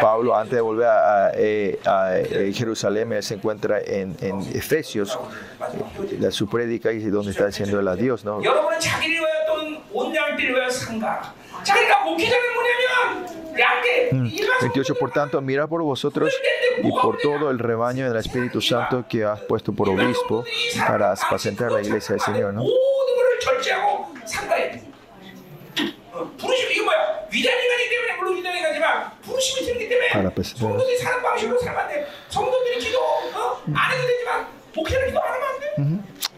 Pablo, antes de volver a, a, a eh, Jerusalén, él se encuentra en, en Efesios, eh, la, su prédica, y donde está diciendo el adiós. ¿no? Mm. 28. Por tanto, mira por vosotros y por todo el rebaño del Espíritu Santo que has puesto por obispo para apacentar la iglesia del Señor, ¿no?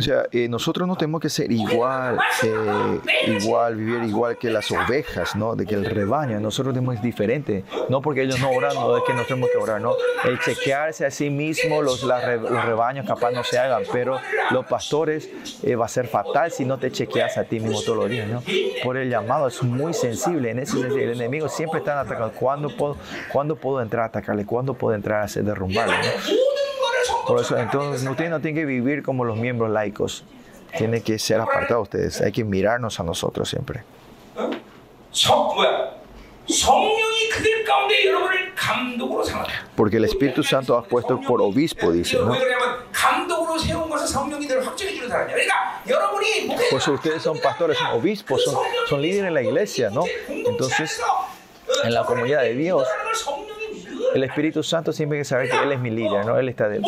O sea, eh, nosotros no tenemos que ser igual, eh, igual, vivir igual que las ovejas, ¿no? De que el rebaño, nosotros tenemos es diferente. No porque ellos no oran, no es que nosotros tenemos que orar, ¿no? El chequearse a sí mismo, los, los rebaños capaz no se hagan, pero los pastores eh, va a ser fatal si no te chequeas a ti mismo todos los días, ¿no? Por el llamado, es muy sensible. En ese sentido, el enemigo siempre está atacando. ¿Cuándo puedo, ¿Cuándo puedo entrar a atacarle? ¿Cuándo puedo entrar a hacer derrumbarle? Por eso, entonces, ustedes no tienen que vivir como los miembros laicos. Tienen que ser apartados ustedes. Hay que mirarnos a nosotros siempre. Porque el Espíritu Santo ha puesto por obispo, dice. ¿no? Por eso ustedes son pastores, son obispos, son, son líderes en la iglesia, ¿no? Entonces, en la comunidad de Dios, el Espíritu Santo siempre hay que saber que Él es mi líder, ¿no? Él está de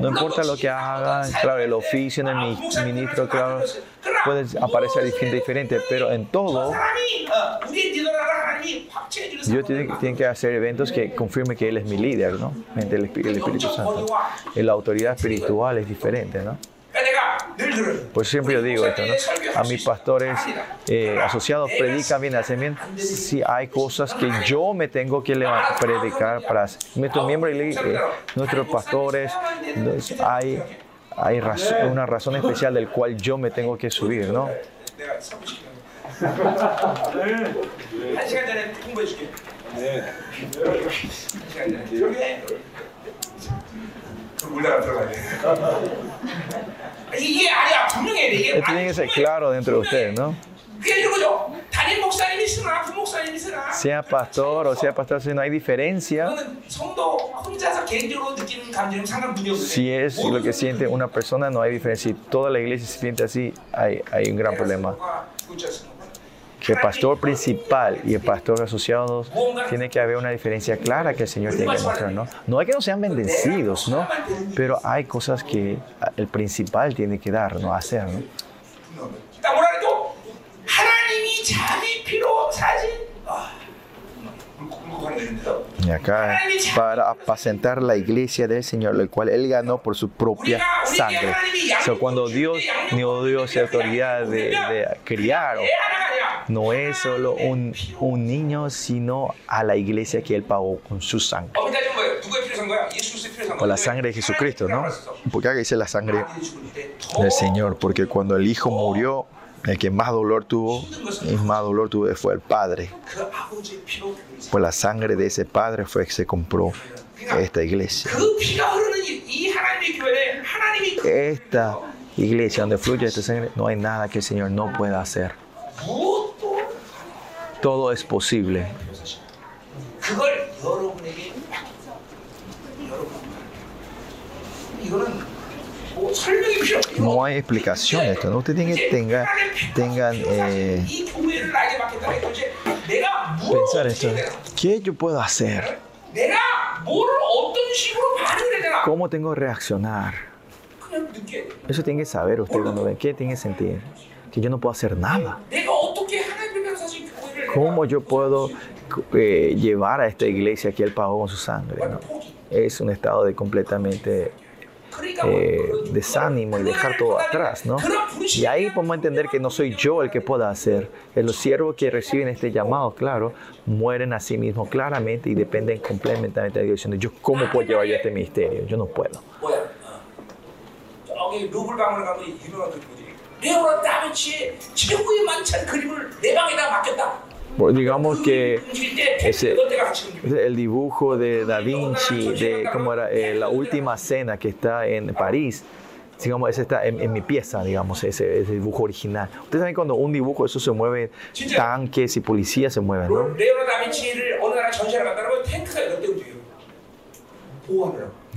no importa lo que hagan, claro, el oficio en el mi- ministro, claro, puede aparecer diferente, pero en todo, Yo tienen, tienen que hacer eventos que confirmen que Él es mi líder, ¿no? El, Espí- el Espíritu Santo. La autoridad espiritual es diferente, ¿no? Pues siempre yo digo esto, ¿no? A mis pastores eh, asociados predican bien, hacen bien. Si hay cosas que yo me tengo que predicar para nuestros miembros, y le- eh, nuestros pastores, entonces, hay, hay razón- una razón especial del cual yo me tengo que subir, ¿no? <laughs> Tiene que ser claro dentro de ustedes, ¿no? Sea pastor o sea pastor, si no hay diferencia, si es lo que siente una persona, no hay diferencia. Si toda la iglesia se siente así, hay, hay un gran problema que el pastor principal y el pastor asociado tiene que haber una diferencia clara que el Señor tiene que mostrar, ¿no? No es que no sean bendecidos, ¿no? Pero hay cosas que el principal tiene que dar, ¿no? Hacer, ¿no? Y acá para apacentar la iglesia del Señor, el cual Él ganó por su propia sangre. O sea, cuando Dios nos oh dio esa autoridad de, de criar no es solo un, un niño, sino a la iglesia que él pagó con su sangre. Con la sangre de Jesucristo, ¿no? ¿Por qué dice la sangre del Señor? Porque cuando el Hijo murió, el que más dolor tuvo, el más dolor tuvo fue el Padre. Pues la sangre de ese Padre fue que se compró esta iglesia. Esta iglesia donde fluye esta sangre, no hay nada que el Señor no pueda hacer todo es posible. No hay explicación esto. ¿no? Usted tiene que tenga, tengan eh, pensar esto. ¿Qué yo puedo hacer? ¿Cómo tengo que reaccionar? Eso tiene que saber usted cuando ve. ¿Qué tiene que sentir? Que yo no puedo hacer nada. ¿Cómo yo puedo eh, llevar a esta iglesia que Él pagó con su sangre? Es un estado de completamente eh, desánimo y dejar todo atrás, ¿no? Y ahí podemos entender que no soy yo el que pueda hacer. Los siervos que reciben este llamado, claro, mueren a sí mismos claramente y dependen completamente de Dios. Yo cómo puedo llevar yo este ministerio, yo no puedo digamos que ese, el dibujo de Da Vinci, de cómo era eh, la última cena que está en París, digamos, ese está en, en, mi pieza, digamos, ese, ese, dibujo original. Ustedes saben cuando un dibujo, eso se mueve, tanques y policías se mueven, ¿no?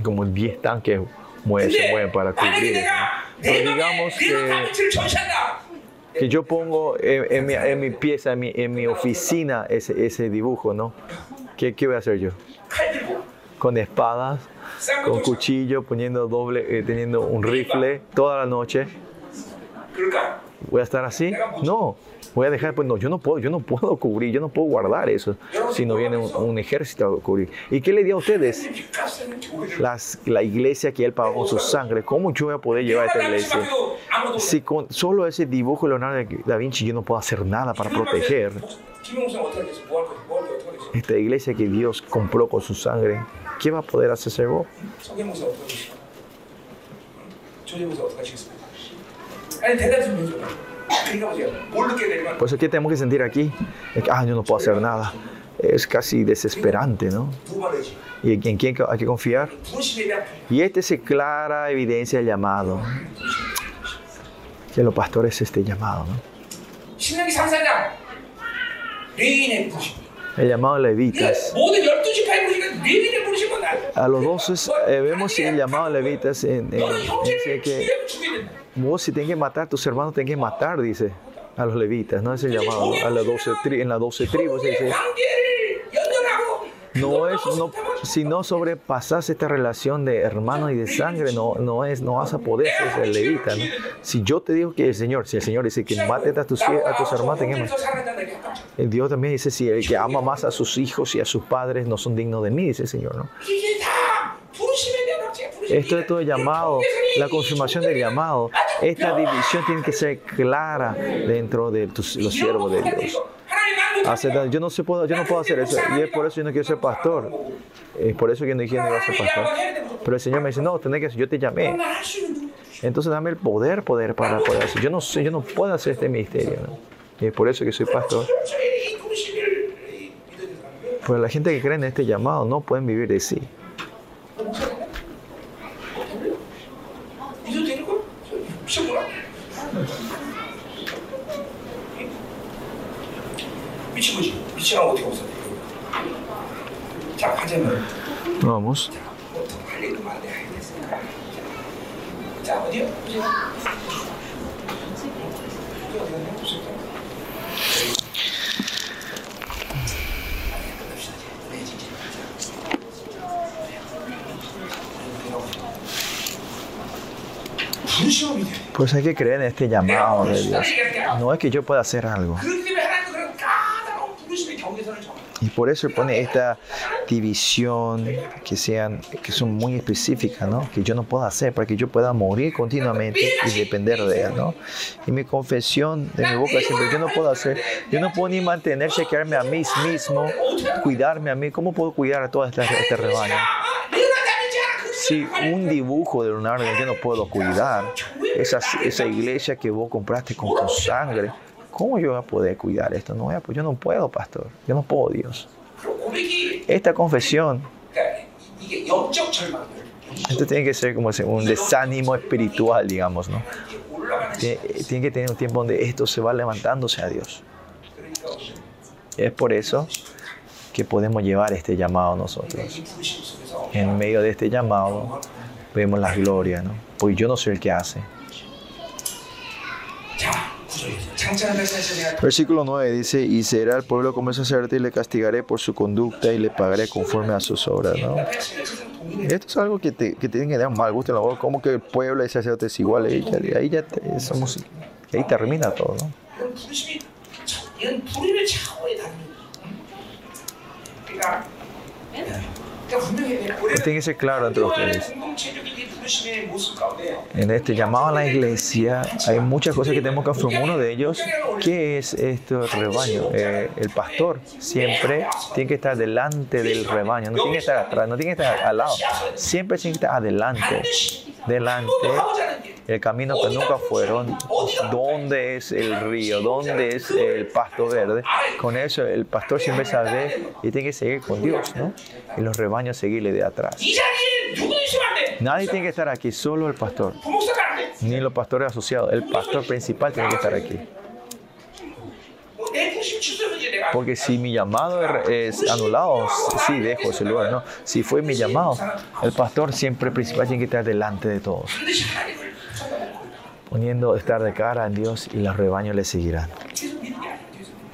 Como 10 tanques se mueven para cubrir. ¿no? Pero digamos que que yo pongo en, mi, en mi, pieza, en mi, en mi oficina ese, ese, dibujo, ¿no? ¿Qué, ¿Qué voy a hacer yo? Con espadas, con cuchillo, poniendo doble, eh, teniendo un rifle toda la noche. ¿Voy a estar así? No voy a dejar, pues no, yo no puedo, yo no puedo cubrir, yo no puedo guardar eso, si no viene un, un, ejército a cubrir. ¿Y qué le di a ustedes? Las, la iglesia que él pagó con su sangre, ¿cómo yo voy a poder llevar a esta iglesia? Si con solo ese dibujo de Leonardo da Vinci yo no puedo hacer nada para proteger esta iglesia que Dios compró con su sangre, ¿qué va a poder hacerse vos? Por eso que tenemos que sentir aquí, ah, yo no puedo hacer nada. Es casi desesperante, ¿no? ¿Y en quién hay que confiar? Y este es clara evidencia del llamado. Que los pastores este llamado, ¿no? El llamado levitas. A los doce eh, vemos el llamado levitas en, en, en, que vos si tenés que matar, tus hermanos tenés que matar, dice a los levitas, ¿no? Es el llamado a la 12 tri, en las doce tribus. Dice, no es, no, si no sobrepasas esta relación de hermano y de sangre, no, no, es, no vas a poder ser el levita. ¿no? Si yo te digo que el Señor, si el Señor dice que mate a tus, a tus hermanos, tenemos. Eh, Dios también dice, si el que ama más a sus hijos y a sus padres no son dignos de mí, dice el Señor, ¿no? Esto es todo llamado, la confirmación del llamado. Esta división tiene que ser clara dentro de tus, los siervos de Dios. Yo, no se puedo, yo no puedo hacer eso. Y es por eso que yo no quiero ser pastor. Es por eso que yo no quiero ser pastor. Pero el Señor me dice, no, tenés que yo te llamé. Entonces dame el poder, poder para poder hacer. Yo no, sé, yo no puedo hacer este ministerio. Y es por eso que soy pastor. Pero la gente que cree en este llamado no pueden vivir de sí. 거지. 미치라고 어떻게 없어? 자, 가자면 Vamos. 뭐할 얘기도 많은데 해야 됐으니까. 자, 어디요? 어디요? 어디 어디 갔냐? 없었다. 끝납시다, 이제. 네, 진짜. 불시험이 돼. Pues hay que creer en este llamado de Dios. No es que yo pueda hacer algo. Y por eso pone esta división que sean que son muy específicas, ¿no? Que yo no puedo hacer para que yo pueda morir continuamente y depender de él, ¿no? Y mi confesión de mi boca siempre yo no puedo hacer, yo no puedo ni mantener chequearme a mí mismo, cuidarme a mí, ¿cómo puedo cuidar a toda esta este rebaño? Si un dibujo de Leonardo yo no puedo cuidar, esa, esa iglesia que vos compraste con tu sangre, ¿Cómo yo voy a poder cuidar esto? No voy pues yo no puedo, pastor. Yo no puedo, Dios. Esta confesión, esto tiene que ser como un desánimo espiritual, digamos, ¿no? Tiene, que tener un tiempo donde esto se va levantándose a Dios. Es por eso que podemos llevar este llamado nosotros. En medio de este llamado vemos la gloria, ¿no? Porque yo no soy el que hace. Versículo 9 dice, y será el pueblo como el sacerdote y le castigaré por su conducta y le pagaré conforme a sus obras. ¿no? Esto es algo que, te, que tienen que dar mal gusto en la como que el pueblo y el sacerdote es igual, ahí ya, ahí ya te, somos, ahí termina todo. ¿no? Pues tiene que ser claro entre ustedes. En este llamado a la iglesia hay muchas cosas que tenemos que afirmar. Uno de ellos, ¿qué es este rebaño? Eh, el pastor siempre tiene que estar delante del rebaño, no tiene que estar atrás, no tiene que estar al lado. Siempre tiene que estar adelante, delante el camino que nunca fueron, dónde es el río, dónde es el pasto verde. Con eso el pastor siempre sabe y tiene que seguir con Dios, ¿no? Y los rebaños seguirle de atrás. Nadie tiene que estar aquí, solo el pastor. Ni los pastores asociados, el pastor principal tiene que estar aquí. Porque si mi llamado es anulado, sí, dejo ese lugar. No. Si fue mi llamado, el pastor siempre principal tiene que estar delante de todos poniendo estar de cara en Dios y los rebaños le seguirán.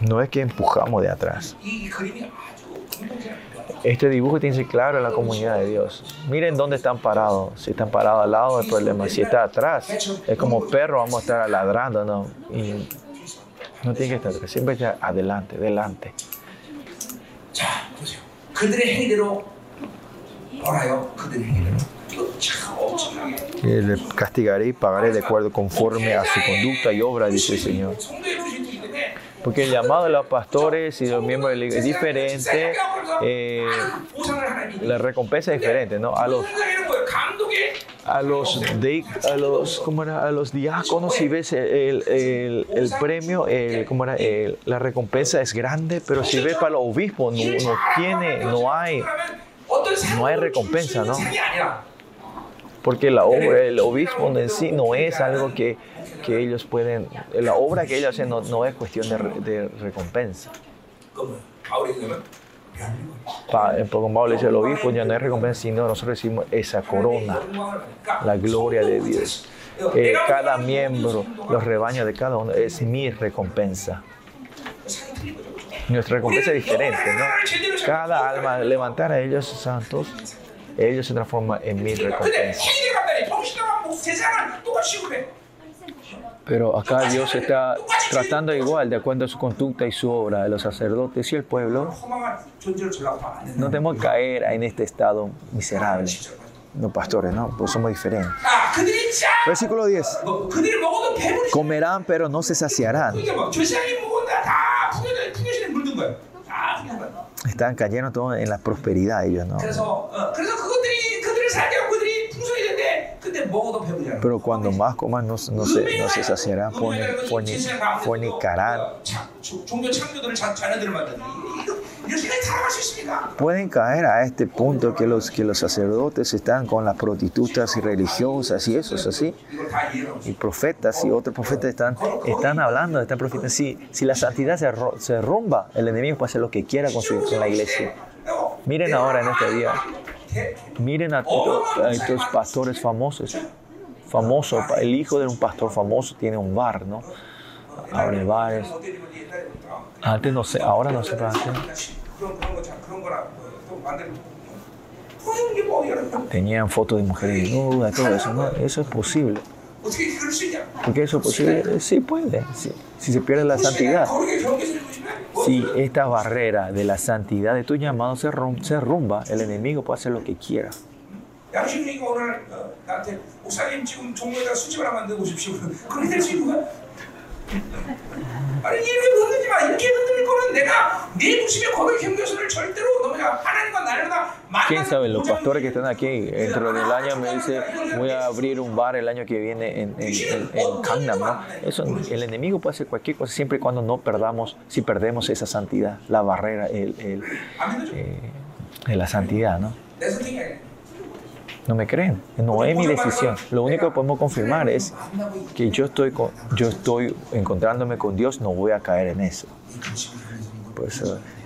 No es que empujamos de atrás. Este dibujo tiene que ser claro en la comunidad de Dios. Miren dónde están parados. Si están parados al lado del problema, si está atrás, es como perro, vamos a estar ladrando. No, no tiene que estar atrás, siempre está adelante, delante le castigaré y pagaré de acuerdo conforme a su conducta y obra, dice el Señor. Porque el llamado de los pastores y de los miembros de la iglesia es diferente, eh, la recompensa es diferente, ¿no? A los, a los, de, a los, ¿cómo era? A los diáconos, si ves el, el, el premio, el, ¿cómo era? la recompensa es grande, pero si ves para los obispos, no, no tiene, no hay, no hay recompensa, ¿no? porque la obra, el obispo en sí no es algo que, que ellos pueden, la obra que ellos hacen no, es cuestión de, recompensa. Pa, como Pablo dice, el obispo ya no es recompensa, sino nosotros recibimos esa corona, la gloria de Dios. Eh, cada miembro, los rebaños de cada uno, es mi recompensa. Nuestra recompensa es diferente, ¿no? Cada alma, levantar a ellos santos, ello se transforma en mi recompensa. Pero acá Dios está tratando igual, de acuerdo a su conducta y su obra, de los sacerdotes y el pueblo. No debemos caer en este estado miserable. No, pastores, no, pues somos diferentes. Versículo 10. Comerán, pero no se saciarán. Estaban cayendo todos en la prosperidad ellos, ¿no? Pero cuando más coman no, no, se, no se saciarán, fornicarán. Pueden caer a este punto que los, que los sacerdotes están con las prostitutas y religiosas y eso es así. Y profetas y otros profetas están, están hablando, están profetas. Si, la santidad se, se rumba, el enemigo puede hacer lo que quiera con, la iglesia. Miren ahora en este día. Miren a, a estos pastores famosos. Famoso, el hijo de un pastor famoso tiene un bar, ¿no? Abre bares antes no sé, ahora no sé. Tenían fotos de mujeres desnudas, todo eso, ¿no? Eso es posible. ¿Por qué eso es posible? Sí puede, si se pierde la santidad. Si esta barrera de la santidad de tu llamado se, se rumba, el enemigo puede hacer lo que quiera. 아니 이렇게 흔들지 마. 이렇게 흔들 거면 내가 네 부심의 거룩 경계선을 절대로 넘어가 하나님과 나를 다 Quién sabe, los pastores que están aquí, dentro del año me dice, voy a abrir un bar el año que viene en, en, en, en Gangnam, ¿no? Eso, el enemigo puede hacer cualquier cosa siempre y cuando no perdamos, si perdemos esa santidad, la barrera, el, el, 안 믿어줘. eh, de la santidad, ¿no? No me creen. No es mi decisión. Lo único que podemos confirmar es que yo estoy, yo estoy encontrándome con Dios, no voy a caer en eso. Pues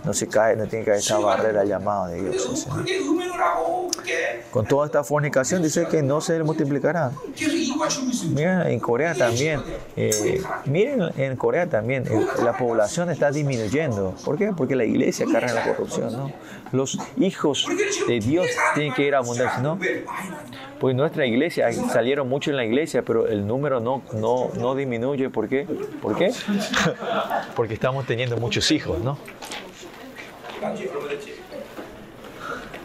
no se cae, no tiene que haber esta barrera llamada de Dios. Con toda esta fornicación dice que no se multiplicará. Eh, miren, en Corea también, miren en Corea también, la población está disminuyendo. ¿Por qué? Porque la iglesia carga la corrupción, ¿no? Los hijos de Dios tienen que ir a abundancia, ¿no? Pues nuestra iglesia, salieron muchos en la iglesia, pero el número no, no, no disminuye. ¿Por qué? ¿Por qué? <laughs> Porque estamos teniendo muchos hijos, ¿no? 단지 얼마 됐지?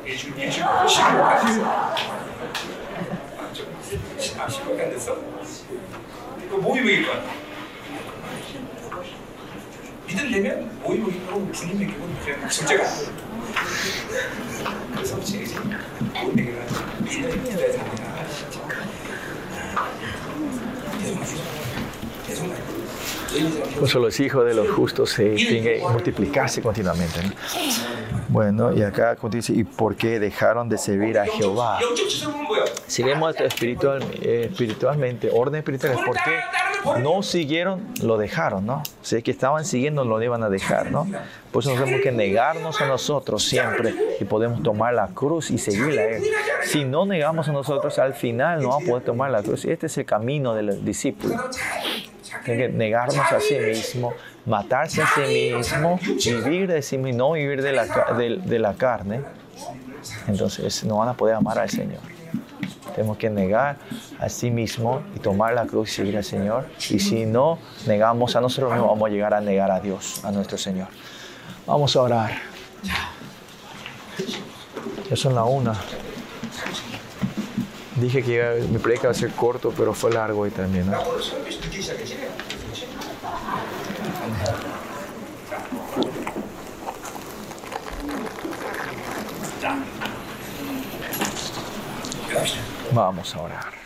일주일 일주일 15까지 아 15밖에 안 됐어? 그 몸이 먹일 것 같아. 이들 되면 몸이 먹이고 군인 먹이고 그냥 숙제가 그래서 제일 몸 먹이라 1년 기다려야 됩니다 No solo es hijo de los justos, se tiene que multiplicarse continuamente. ¿no? Bueno, y acá dice, ¿y por qué dejaron de servir a Jehová? Si vemos espiritual, eh, espiritualmente, orden espiritual, ¿por qué no siguieron, lo dejaron, ¿no? Si es que estaban siguiendo, lo iban a dejar, ¿no? Por eso tenemos que negarnos a nosotros siempre y podemos tomar la cruz y seguirla a Él. Si no negamos a nosotros, al final no vamos a poder tomar la cruz. Este es el camino del discípulo. Tiene que negarnos a sí mismo, matarse a sí mismo, vivir de sí mismo, no vivir de la, de la carne. Entonces no van a poder amar al Señor. Tenemos que negar a sí mismo y tomar la cruz y seguir al Señor. Y si no negamos a nosotros mismos, vamos a llegar a negar a Dios, a nuestro Señor. Vamos a orar. Ya son la una dije que iba, mi proyecto iba a ser corto, pero fue largo y también. Vamos a orar.